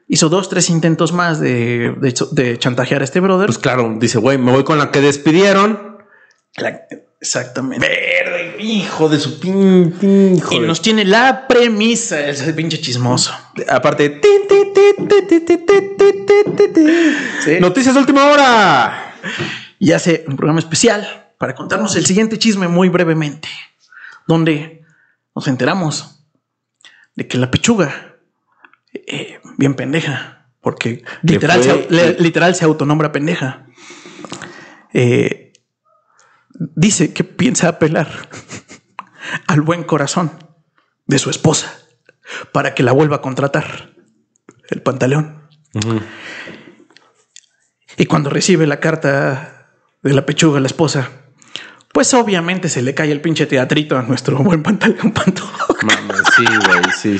hizo dos, tres intentos más de, de, chantajear a este brother. Pues claro, dice, güey, me voy con la que despidieron. Exactamente. Verde, hijo de su pin, hijo Y nos tiene la premisa, ese pinche chismoso. Aparte, tin, noticias de última hora. Y hace un programa especial para contarnos el siguiente chisme muy brevemente, donde nos enteramos de que la pechuga bien pendeja, porque literal, fue- se, le- literal se autonombra pendeja, eh, dice que piensa apelar al buen corazón de su esposa para que la vuelva a contratar el pantaleón. Y cuando recibe la carta de la pechuga, la esposa, pues obviamente se le cae el pinche teatrito a nuestro buen pantaleón Pantoja. Mames, sí, güey, sí.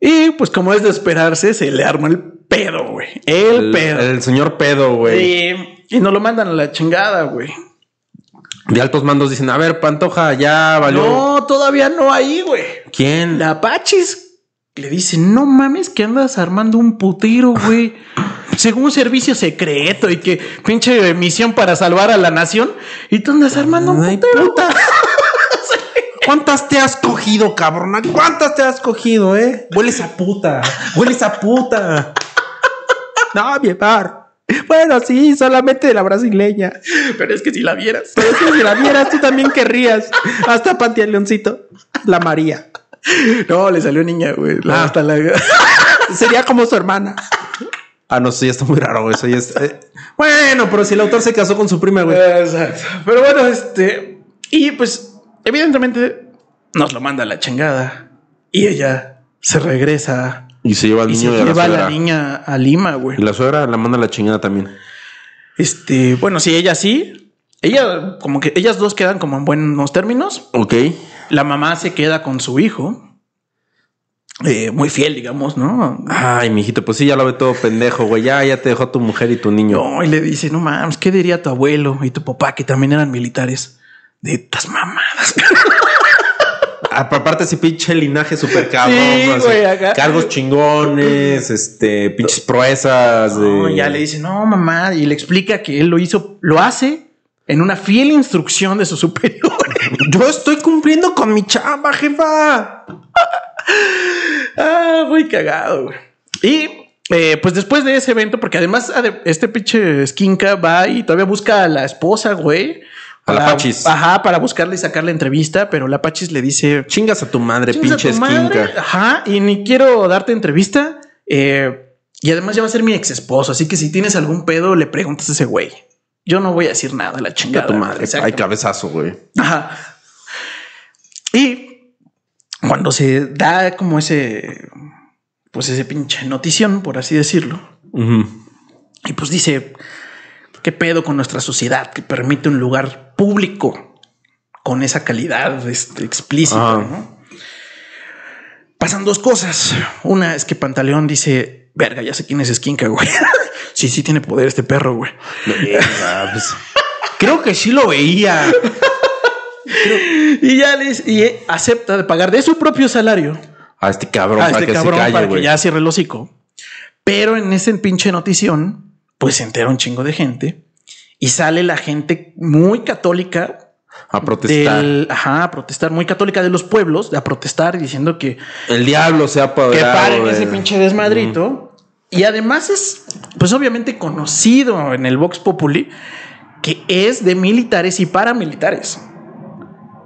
Y pues como es de esperarse, se le arma el pedo, güey. El, El, pedo. el señor pedo, güey. Y, y nos lo mandan a la chingada, güey. De altos mandos dicen, a ver, Pantoja, ya valió. No, todavía no ahí, güey. ¿Quién? La Pachis le dice, no mames que andas armando un putero, güey. Según un servicio secreto y que pinche misión para salvar a la nación. Y tú andas armando un putero. puta. ¿Cuántas te has cogido, cabrona? ¿Cuántas te has cogido, eh? Hueles a puta. Hueles a puta. No, mi par. Bueno, sí, solamente de la brasileña. Pero es que si la vieras. Pero es que si la vieras, tú también querrías. Hasta Leoncito. La María. No, le salió niña, güey. La- Ah. Hasta la... Sería como su hermana. Ah, no, eso ya está muy raro. Eso ya eh. Bueno, pero si el autor se casó con su prima, güey. Exacto. Pero bueno, este. Y pues, evidentemente, nos lo manda a la chingada. Y ella se regresa Y se lleva al y se niño y a la a niña a Lima, güey. Y la suegra la manda a la chingada también. Este, bueno, sí, ella sí. Ella, como que ellas dos quedan como en buenos términos. Ok. La mamá se queda con su hijo. Eh, muy fiel, digamos, ¿no? Ay, mijito, pues sí, ya lo ve todo pendejo, güey. Ya, ya te dejó tu mujer y tu niño. No, y le dice, no mames, ¿qué diría tu abuelo y tu papá que también eran militares? De estas mamadas. Ah, Aparte, ese pinche linaje súper cabrón. Sí, ¿no? Así, güey, acá. Cargos chingones, este, pinches proezas. No, de- ya le dice, no, mamá, y le explica que él lo hizo, lo hace en una fiel instrucción de su superior. Yo estoy cumpliendo con mi chamba, jefa. ah, muy cagado. güey. Y eh, pues después de ese evento, porque además ade- este pinche Skinka va y todavía busca a la esposa, güey. A la Para- Pachis. Ajá, para buscarle y sacarle entrevista, pero la Pachis le dice... Chingas a tu madre, "Chingas a pinche tu madre". esquinca. Ajá, y ni quiero darte entrevista. eh, y además ya va a ser mi ex esposo, así que si tienes algún pedo, le preguntas a ese güey. Yo no voy a decir nada, la Chinga chingada. a tu madre. Hay cabezazo, güey. Ajá. Y cuando se da como ese, pues ese pinche notición, por así decirlo, y pues dice, ¿qué pedo con nuestra sociedad que permite un lugar público con esa calidad este, explícita? ¿no? Pasan dos cosas. Una es que Pantaleón dice, verga, ya sé quién es Skinka, güey. sí, sí tiene poder este perro, güey. Verga, pues, Creo que sí lo veía. Y ya les y acepta de pagar de su propio salario A este cabrón a para este que cabrón se calle, para que ya cierre el hocico. Pero en ese pinche notición, pues se entera un chingo de gente y sale la gente muy católica A protestar. del, ajá, a protestar, muy católica de los pueblos, a protestar diciendo que, El diablo se ha que paren ese pinche desmadrito. Y además es, pues obviamente conocido en el Vox Populi que es de militares y paramilitares.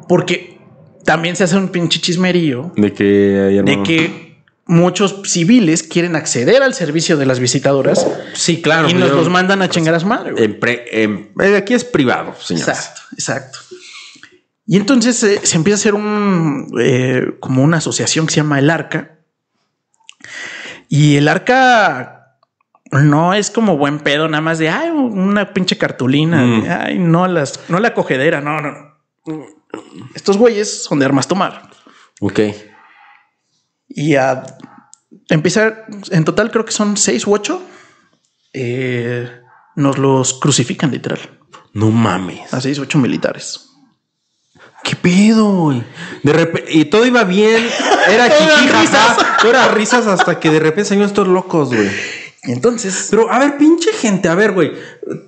Porque también se hace un pinche chismerío De que de que muchos civiles quieren acceder al servicio de las visitadoras Sí, claro. y pues nos yo- los mandan a chingar a madre. güey. en pre- en- eh, aquí es privado, señores. Exacto, exacto. Y entonces eh, se empieza a hacer un eh, como una asociación que se llama el Arca. Y el Arca no es como buen pedo, nada más de ay, una pinche cartulina, Mm. de, ay, no las, no la cogedera, no, no. Estos güeyes son de armas tomar. Ok. Y a empezar, en total creo que son seis u ocho. eh, nos los crucifican literal No mames. a seis u ocho militares. ¿Qué pedo? De repente, y todo iba bien. Era jiji, risas. era risas hasta que de repente salieron estos locos, güey. Entonces, Pero, a ver, pinche gente, a ver, güey.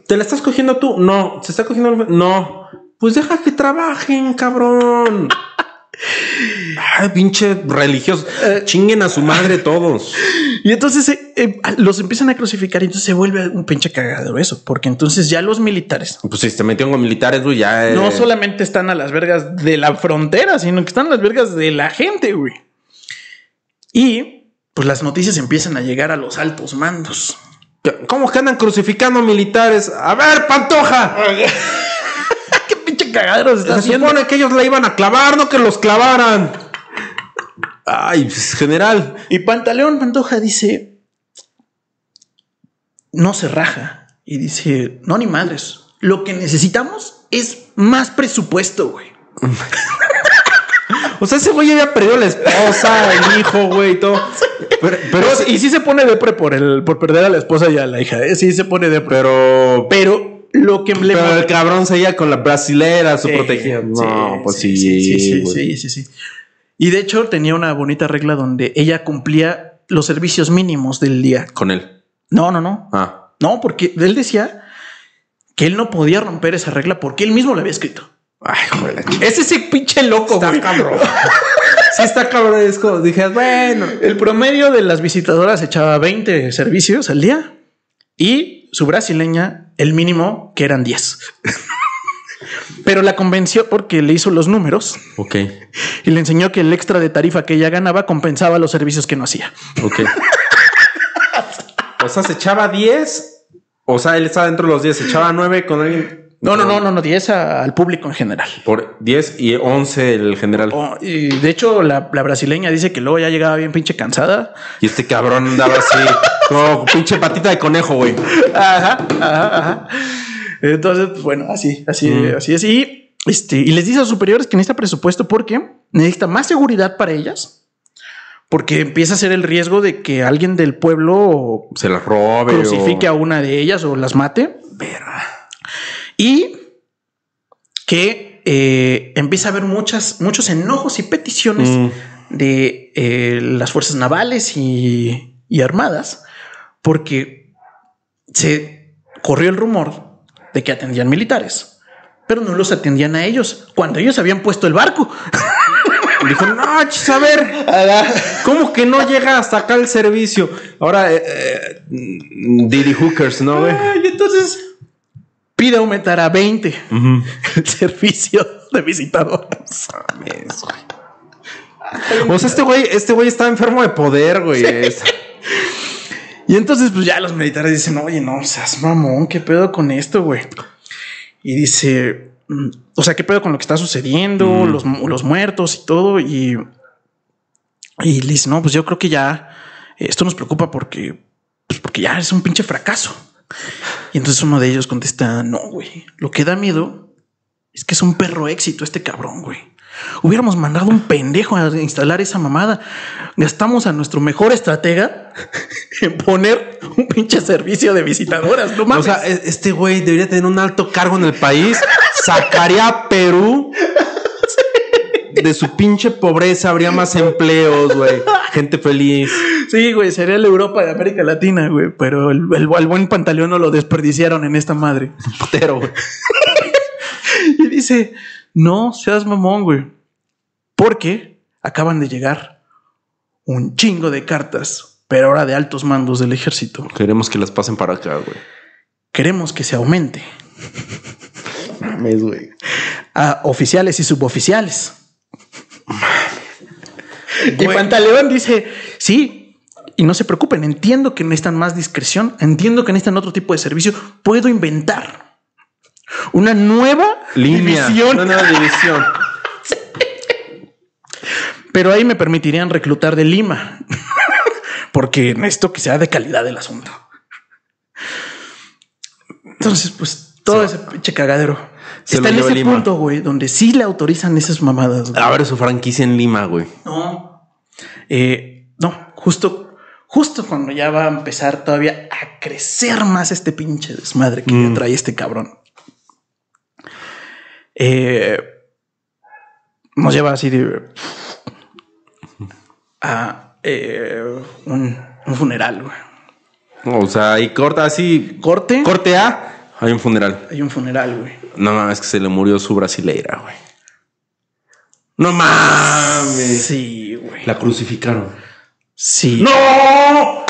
¿Te la estás cogiendo tú? No. ¿Se está cogiendo? No. Pues deja que trabajen, cabrón. Ay, pinche religiosos. Chinguen a su madre todos. y entonces eh, eh, los empiezan a crucificar y entonces se vuelve un pinche cagadero eso, porque entonces ya los militares Pues si se metieron con militares, güey, ya. eh, no solamente están a las vergas de la frontera, sino que están a las vergas de la gente, güey. Y pues las noticias empiezan a llegar a los altos mandos. ¿Cómo que andan crucificando militares? A ver, Pantoja. ¿Qué pinche cagadero se está Se haciendo? supone que ellos la iban a clavar, no que los clavaran. Ay, pues, general. Y Pantaleón Pantoja dice, no se raja. Y dice, no, ni madres. Lo que necesitamos es más presupuesto, güey. O sea, ese güey había perdido la esposa, el hijo, güey, y todo. Pero, y sí se pone depre por el, por perder a la esposa y a la hija. ¿eh? Sí se pone depre. pero, Pero lo que le pero el cabrón seguía con la brasilera, su Sí, protegida. No, sí, pues sí, sí. sí, sí, sí, sí, sí. Y de hecho tenía una bonita regla donde ella cumplía los servicios mínimos del día. Con él. No, no, no. Ah. No, porque él decía que él no podía romper esa regla porque él mismo la había escrito. Ay, joder. Es ese pinche loco, Está güey. cabrón. sí, está cabrón. Es como dije, bueno. El promedio de las visitadoras echaba 20 servicios al día y su brasileña, el mínimo, que eran 10. Pero la convenció porque le hizo los números Ok, y le enseñó que el extra de tarifa que ella ganaba compensaba los servicios que no hacía. ok. o sea, se echaba 10. O sea, él estaba dentro de los 10. Se echaba 9 con alguien. No, no, no, no, no, 10 a- al público en general. Por 10 y 11 el general. Oh, y de hecho, la, la brasileña dice que luego ya llegaba bien pinche cansada. Y este cabrón andaba así, como pinche patita de conejo, güey. Ajá, ajá, ajá. Entonces, pues, bueno, así, así, Mm. así es. Y, este, y les dice a los superiores que necesita presupuesto porque necesita más seguridad para ellas. Porque empieza a ser el riesgo de que alguien del pueblo Se las robe. crucifique o- a una de ellas o las mate. Y que eh, empieza a haber muchas, muchos enojos y peticiones Mm. de eh, las fuerzas navales y, y armadas, porque se corrió el rumor de que atendían militares, pero no los atendían a ellos cuando ellos habían puesto el barco. Dijo, no, a ver, ¿cómo que no llega hasta acá el servicio? Ahora, eh, eh, Diddy Hookers, ¿no, güey? y entonces pide aumentar a 20 el servicio de visitadores. O sea, este güey, este güey está enfermo de poder, güey. Y entonces, pues ya los militares dicen, oye, no seas mamón, ¿qué pedo con esto, güey? Y dice, mm, o sea, ¿qué pedo con lo que está sucediendo? Los, mu- los muertos y todo. Y, y le dice, no, pues yo creo que ya esto nos preocupa porque, pues porque ya es un pinche fracaso. Y entonces uno de ellos contesta, no, güey, lo que da miedo es que es un perro éxito este cabrón, güey. Hubiéramos mandado un pendejo a instalar esa mamada. Gastamos a nuestro mejor estratega en poner un pinche servicio de visitadoras. No O mames. sea, e- este güey debería tener un alto cargo en el país. Sacaría a Perú de su pinche pobreza. Habría más empleos, güey. Gente feliz. sí, güey, sería la Europa de América Latina, güey. Pero el, el- el buen pantaleón no lo desperdiciaron en esta madre. Potero, güey. Y dice, no seas mamón, güey. Porque acaban de llegar un chingo de cartas, pero ahora de altos mandos del ejército. Queremos que las pasen para acá, güey. Queremos que se aumente Mames, güey. a oficiales y suboficiales. Y. Pantaleón dice, sí, y no se preocupen, entiendo que necesitan más discreción, entiendo que necesitan otro tipo de servicio, puedo inventar una nueva Línea. división, Una nueva división. pero ahí me permitirían reclutar de Lima, porque necesito que sea de calidad el asunto. Entonces, pues todo ese pinche cagadero Se está en ese Lima. punto, güey, donde sí le autorizan esas mamadas. güey. Abre su franquicia en Lima, güey. No. Eh, no, justo, justo cuando ya va a empezar todavía a crecer más este pinche desmadre que Mm. trae este cabrón. Eh, nos lleva así de a eh, un, un funeral. güey. O sea, y corta así. Corte. Corte A. Hay un funeral. Hay un funeral, güey. No mames, que se le murió su brasileira, güey. No mames. Sí, güey. La crucificaron. Sí. ¡No!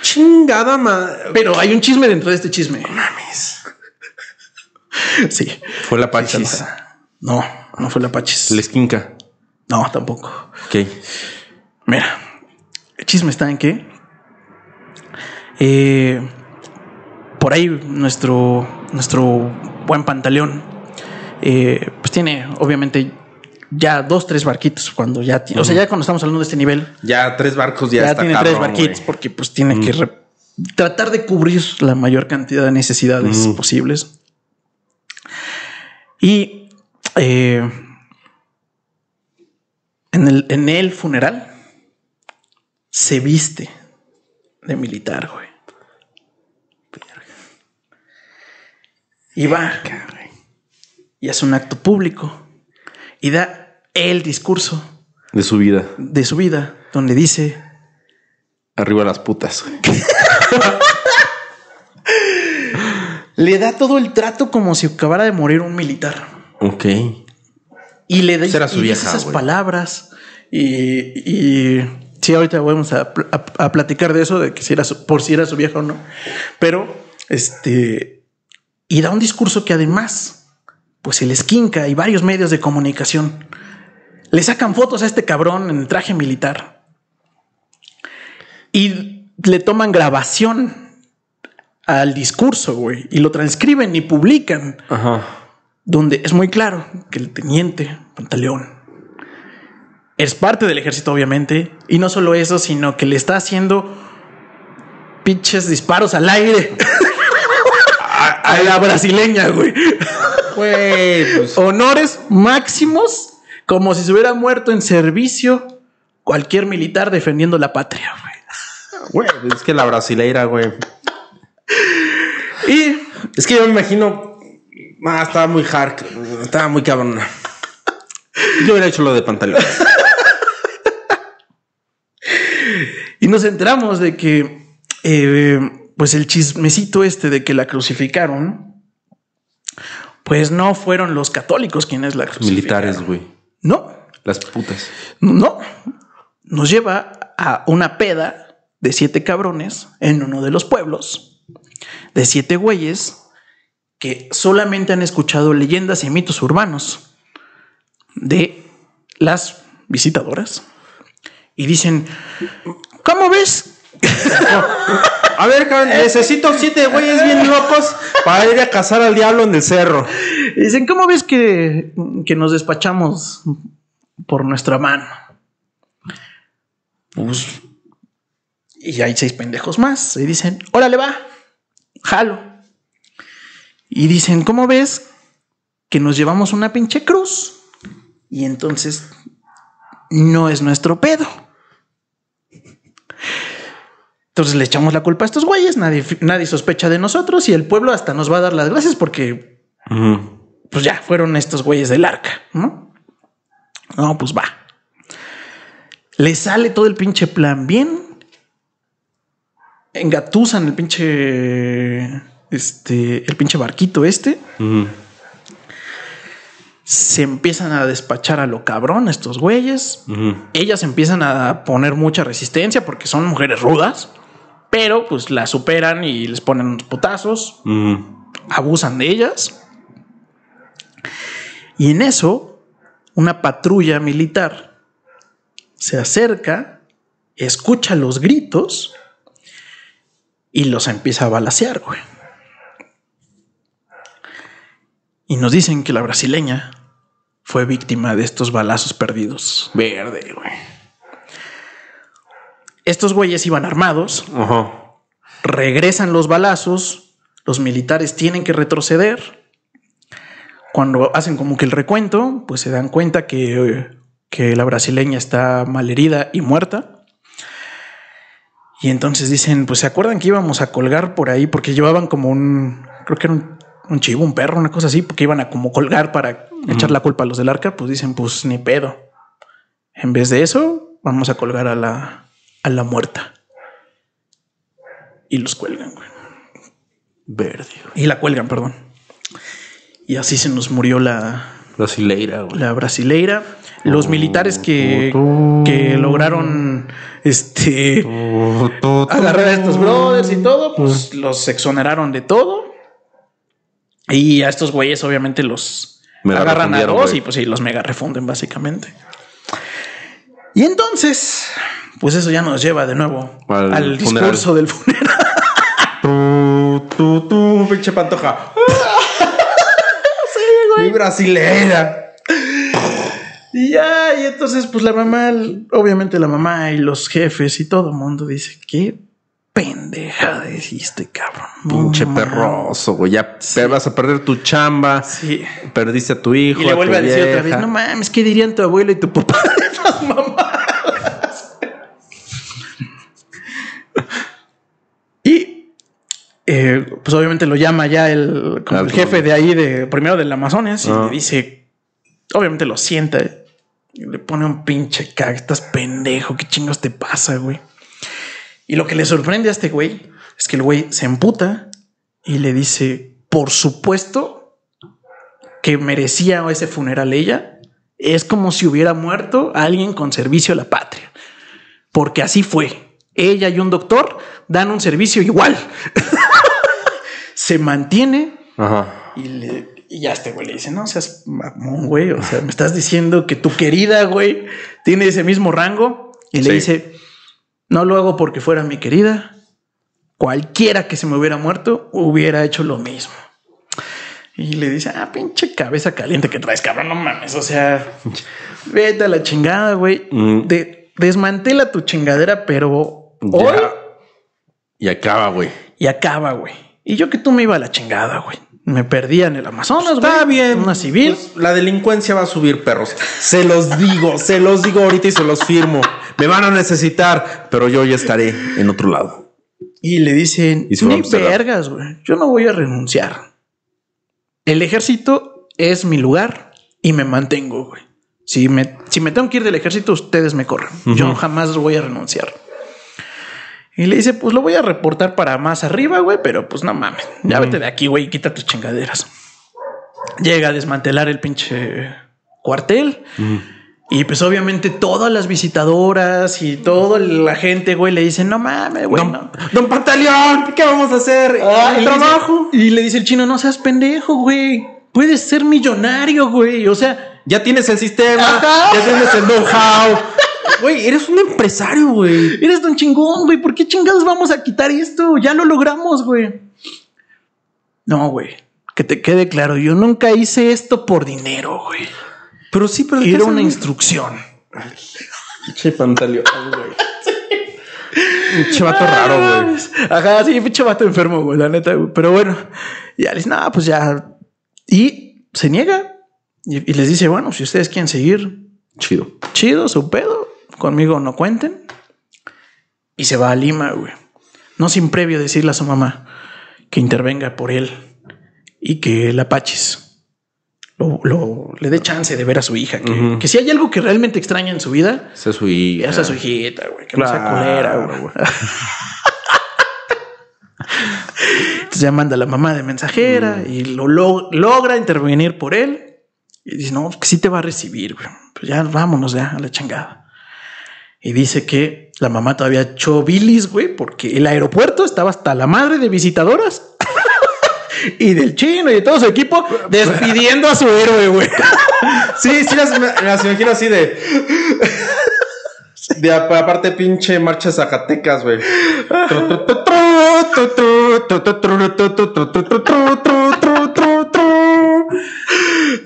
Chingada madre. Pero hay un chisme dentro de este chisme. Mames. Sí. Fue la Pachis. No, no fue la Pachis. La esquinca. No, tampoco. Ok. Mira, el chisme está en que eh, por ahí nuestro, nuestro buen pantaleón. Eh, pues tiene obviamente ya dos, tres barquitos cuando ya tiene, o sea, ya cuando estamos hablando de este nivel, Ya tres barcos ya, ya, está tiene cabrón, tres barquitos porque pues tiene que re- tratar de cubrir la mayor cantidad de necesidades posibles. Y eh, en, el, en el funeral se viste de militar, güey. Y va. Y hace un acto público. Y da el discurso De su vida. de su vida donde dice Arriba las putas. le da todo el trato como si acabara de morir un militar. Ok. y le da su y dice esas palabras. Y, y sí ahorita vamos a- a platicar de eso de que si era su- por si era su vieja o no. Pero este y da un discurso que además pues el esquinca y varios medios de comunicación le sacan fotos a este cabrón en el traje militar y le toman grabación al discurso, güey, y lo transcriben y publican, Ajá. donde es muy claro que el teniente Pantaleón es parte del ejército, obviamente, y no solo eso, sino que le está haciendo pinches disparos al aire a la brasileña, güey. Güey, pues. Honores máximos, como si se hubiera muerto en servicio cualquier militar defendiendo la patria, güey. Güey, es que la brasileira, güey. Y Es que yo me imagino. Ah, estaba muy hard. Estaba muy cabrona. Yo hubiera hecho lo de pantalón. Y nos enteramos de que, eh, pues el chismecito este de que la crucificaron, Pues no fueron los católicos quienes la crucificaron. Militares, güey. No, Las putas. no. Nos lleva a una peda de siete cabrones en uno de los pueblos, de siete güeyes que solamente han escuchado leyendas y mitos urbanos de las visitadoras y dicen, ¿cómo ves? A ver, cabrón, necesito siete güeyes bien locos para ir a cazar al diablo en el cerro. Dicen, ¿cómo ves que, que nos despachamos por nuestra mano? Pues, y hay seis pendejos más. Y dicen, órale va, jalo. Y dicen, ¿cómo ves que nos llevamos una pinche cruz? Y entonces no es nuestro pedo. Entonces le echamos la culpa a estos güeyes, nadie, nadie sospecha de nosotros y el pueblo hasta nos va a dar las gracias porque pues ya fueron estos güeyes del arca, ¿no? No, pues va. Le sale todo el pinche plan bien. Engatusan el pinche. Este. El pinche barquito este. Se empiezan a despachar a lo cabrón estos güeyes. Ellas empiezan a poner mucha resistencia porque son mujeres rudas. Pero pues las superan y les ponen unos putazos. Abusan de ellas. Y en eso, una patrulla militar se acerca, escucha los gritos y los empieza a balasear, güey. Y nos dicen que la brasileña fue víctima de estos balazos perdidos. Verde, güey. Estos güeyes iban armados, Ajá. regresan los balazos, los militares tienen que retroceder. Cuando hacen como que el recuento, pues se dan cuenta que, que la brasileña está malherida y muerta. Y entonces dicen, pues se acuerdan que íbamos a colgar por ahí porque llevaban como un, creo que era un, un chivo, un perro, una cosa así, porque iban a como colgar para echar la culpa a los del arca. Pues dicen, pues ni pedo. En vez de eso, vamos a colgar a la, a la muerta. Y los cuelgan, güey. Verde. Y la cuelgan, perdón. Y así se nos murió la, Brasileira, güey. la brasileira. Los militares que, que lograron este agarrar a estos brothers y todo, pues los exoneraron de todo. Y a estos güeyes, obviamente, los Mega agarran a dos y pues sí, los mega refunden, básicamente. Y entonces, pues eso ya nos lleva de nuevo Al discurso del funeral. Tú, tú, tú, pinche pantoja. Mi brasileira. Y ya, y entonces, pues la mamá, obviamente la mamá y los jefes y todo el mundo dice, qué pendeja hiciste, cabrón. Pinche mames". perroso, güey. Ya te vas a perder tu chamba. Sí. Perdiste a tu hijo. Y le vuelve a decir otra vez, no mames, ¿qué dirían tu abuelo y tu papá de mamadas? y eh, pues obviamente lo llama ya el, como el jefe de ahí, de primero del Amazonas, y Ah. le dice, obviamente lo sienta, y le pone un pinche cag, estás pendejo, ¿qué chingos te pasa, güey? Y lo que le sorprende a este güey es que el güey se emputa y le dice, por supuesto que merecía ese funeral ella. Es como si hubiera muerto alguien con servicio a la patria. Porque así fue. Ella y un doctor dan un servicio igual. se mantiene Ajá. y, le- y ya este güey le dice, no seas mamón, güey. O sea, me estás diciendo que tu querida, güey, tiene ese mismo rango. Y le dice, no lo hago porque fuera mi querida. Cualquiera que se me hubiera muerto hubiera hecho lo mismo. Y le dice, ah, pinche cabeza caliente que traes, cabrón, no mames. O sea, vete a la chingada, güey. Mm. De- desmantela tu chingadera, pero Ya. hoy Y acaba, güey. y acaba, güey. Y yo que tú me iba a la chingada, güey. Me perdía en el Amazonas, güey. Está bien. Una civil. Pues, la delincuencia va a subir, perros. Se los digo, se los digo ahorita y se los firmo. Me van a necesitar, pero yo ya estaré en otro lado. Y le dicen, Y ni vergas, güey. Yo no voy a renunciar. El ejército es mi lugar y me mantengo, güey. Si me, si me tengo que ir del ejército, ustedes me corren. Yo jamás voy a renunciar. Y le dice, pues lo voy a reportar para más arriba, güey, pero pues no mames. Ya vete de aquí, güey, quita tus chingaderas. llega a desmantelar el pinche cuartel. Y pues obviamente todas las visitadoras y toda la gente, güey, le dicen, no mames, güey. Don, no". Don Pantaleón, ¿qué vamos a hacer? Ah, el y le dice- trabajo. y le dice el chino, no seas pendejo, güey. Puedes ser millonario, güey. O sea, Ya tienes el sistema, Ajá. ya tienes el know-how. Güey, eres un empresario, güey. eres don chingón, güey. ¿Por qué chingados vamos a quitar esto? Ya lo logramos, güey. No, güey. Que te quede claro, yo nunca hice esto por dinero, güey. Pero sí, pero Era una instrucción. Che, Pantaleón, güey. Un chivato raro, güey. Ajá, sí, pinche vato enfermo, güey, la neta, güey. Pero bueno, ya les, no, pues ya. Y se niega y, y les dice, bueno, si ustedes quieren seguir, Chido. chido, su pedo, conmigo no cuenten. Y se va a Lima, güey. No sin previo decirle a su mamá que intervenga por él y que el Apaches lo, lo- le dé chance de ver a su hija. Que, si hay algo que realmente extraña en su vida, Esa es su hija. es su hijita, güey. Que no sea Claro, culera, güey. Entonces ya manda a la mamá de mensajera y lo, lo- logra intervenir por él. Y dice, no, que sí te va a recibir, güey. Pues ya vámonos ya a la chingada. Y dice que la mamá todavía echó bilis, güey, porque el aeropuerto estaba hasta la madre de visitadoras. y del chino y de todo su equipo despidiendo a su héroe, güey. Sí, sí, las, imagino así de. De apa- aparte, pinche marcha Zacatecas, güey.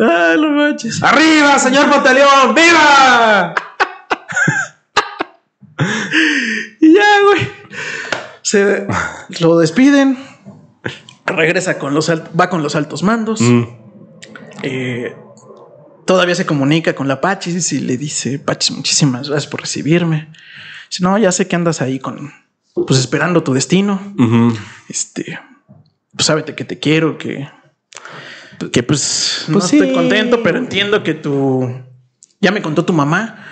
Ah, no manches. ¡Arriba, señor Pantaleón! ¡Viva! Y ya, güey. Se lo despiden. Regresa con los alt- va con los altos mandos. Eh, todavía se comunica con la Pachis y le dice, Pachis, muchísimas gracias por recibirme. Dice, no, ya sé que andas ahí con, pues esperando tu destino. Este, pues sábete que te quiero, que, que pues, no Pues sí. estoy contento, pero entiendo que tú, ya me contó tu mamá,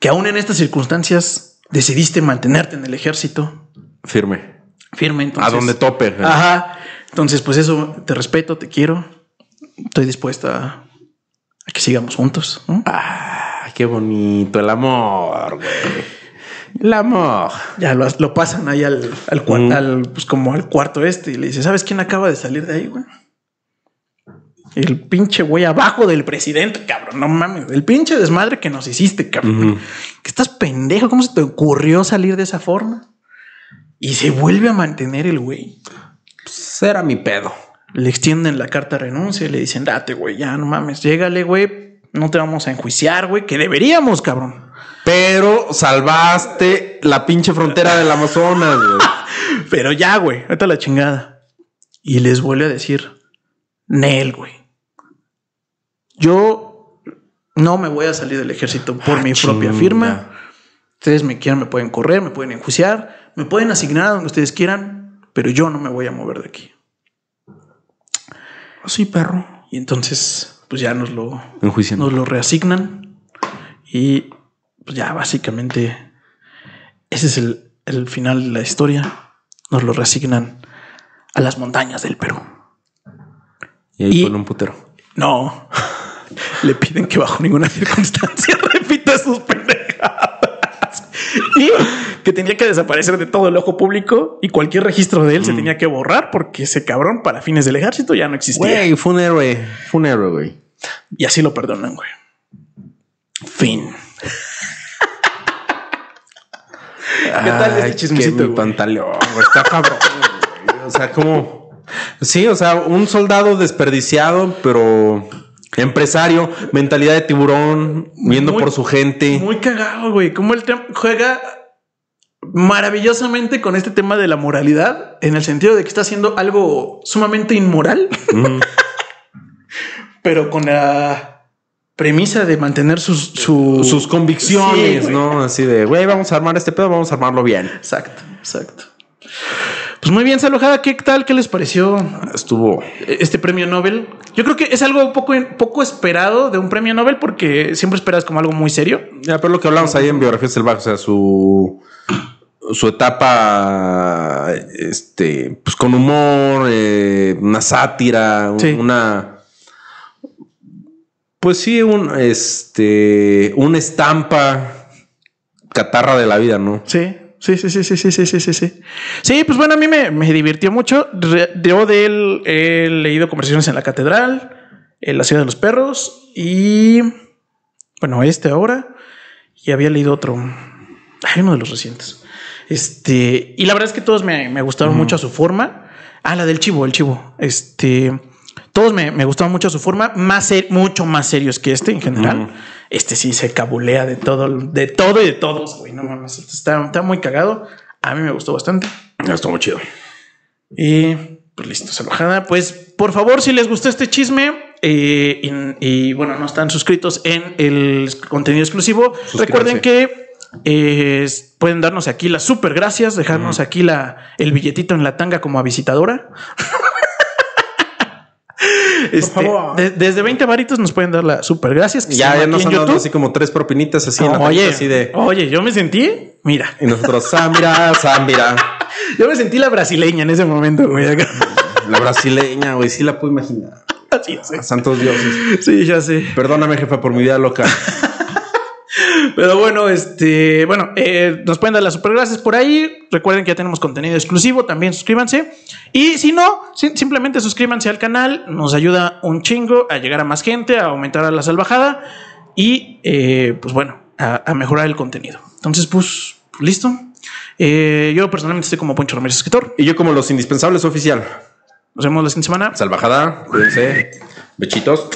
que aún en estas circunstancias decidiste mantenerte en el ejército Firme. firme. Entonces, a donde tope. Ajá. Entonces, pues eso, te respeto, te quiero. Estoy dispuesta a, que sigamos juntos. ¿no? Ah, qué bonito el amor, güey. El amor. Ya lo, lo pasan ahí al, al, Mm. al, pues como al cuarto este y le dice, ¿sabes quién acaba de salir de ahí, güey? El pinche güey abajo del presidente, cabrón. No mames. El pinche desmadre que nos hiciste, cabrón. Ujú. Que estás pendejo. ¿Cómo se te ocurrió salir de esa forma? Y se vuelve a mantener el güey. Pues era mi pedo. Le extienden la carta de renuncia y le dicen, date, güey, ya no mames, llégale, güey. No te vamos a enjuiciar, güey, que deberíamos, cabrón. Pero salvaste la pinche frontera del Amazonas, güey. Pero ya, güey, ahorita la chingada. Y les vuelve a decir, Nel, güey. Yo no me voy a salir del ejército por Ah, mi propia firma. Ustedes me quieran, me pueden correr, me pueden enjuiciar, me pueden asignar a donde ustedes quieran, pero yo no me voy a mover de aquí. Sí, perro. Y entonces, pues ya nos lo, Enjuician. nos lo reasignan y pues ya básicamente ese es el, el final de la historia. Nos lo reasignan a las montañas del Perú. Y ahí y- un putero. No, le piden que bajo ninguna circunstancia repita sus pendejadas y que tenía que desaparecer de todo el ojo público y cualquier registro de él se tenía que borrar porque ese cabrón para fines del ejército ya no existía. Güey, fue un héroe. Fue un héroe, güey. Y así lo perdonan, güey. Fin. ¿Qué tal este chismecito, mi güey, Está cabrón. güey. O sea, como. Sí, o sea, un soldado desperdiciado, pero empresario, mentalidad de tiburón, viendo Muy- por su gente. Muy cagado, güey. Cómo el tema juega maravillosamente con este tema de la moralidad, en el sentido de que está haciendo algo sumamente inmoral, Mm. pero con la premisa de mantener sus, su- Sus convicciones, Sí. ¿no? Así de, güey, vamos a armar este pedo, vamos a armarlo bien. Exacto, exacto. Pues muy bien, Salojada, ¿qué tal? ¿Qué les pareció Estuvo. este premio Nobel? Yo creo que es algo poco, poco esperado de un premio Nobel porque siempre esperas como algo muy serio. Ya, pero lo que hablamos ahí en Biografías del Bajo, o sea, su. Su etapa, este, pues con humor, eh, una sátira, Sí. una, Pues sí, un este una estampa catarra de la vida, ¿no? Sí. Sí, sí, sí, sí, sí, sí, sí, sí. Sí, Sí, pues bueno, a mí me, me divirtió mucho. Yo de él he leído conversaciones en la catedral, en la ciudad de los perros y, bueno, este ahora. Y había leído otro. Hay uno de los recientes. Este, y la verdad es que todos me, me gustaron mucho a su forma. Ah, la del chivo, el chivo. Este, todos me, me gustaron mucho a su forma, más ser mucho más serios que este en general. Este sí se cabulea de todo, de todo y de todos, güey. No mames, está, está muy cagado. A mí me gustó bastante. Estuvo muy chido. Y pues listo, salvajada. Pues por favor, si les gustó este chisme eh, y, y, bueno, no están suscritos en el contenido exclusivo, recuerden que eh, pueden darnos aquí las super gracias, dejarnos aquí la, el billetito en la tanga como a visitadora. Este, favor. de- desde 20 varitos nos pueden dar las super gracias. que Ya, ya nos han dado así como tres propinitas así en la oye, así de. oye, yo me sentí, mira, Y nosotros, Zambira, Zambira. yo me sentí la brasileña en ese momento, güey. La brasileña, güey, sí la puedo imaginar. Así es. Santos dioses. Sí, ya sé. Perdóname, jefa, por mi vida loca. Pero bueno, este, bueno, eh, nos pueden dar las super gracias por ahí. Recuerden que ya tenemos contenido exclusivo, también suscríbanse. Y si no, si- simplemente suscríbanse al canal, nos ayuda un chingo a llegar a más gente, a aumentar a la salvajada y, eh, pues bueno, a, a mejorar el contenido. Entonces, pues, listo. Eh, yo personalmente estoy como Poncho Ramírez, escritor. Y yo, como los indispensables oficial. Nos vemos la siguiente semana. Salvajada, cuídense. Bechitos.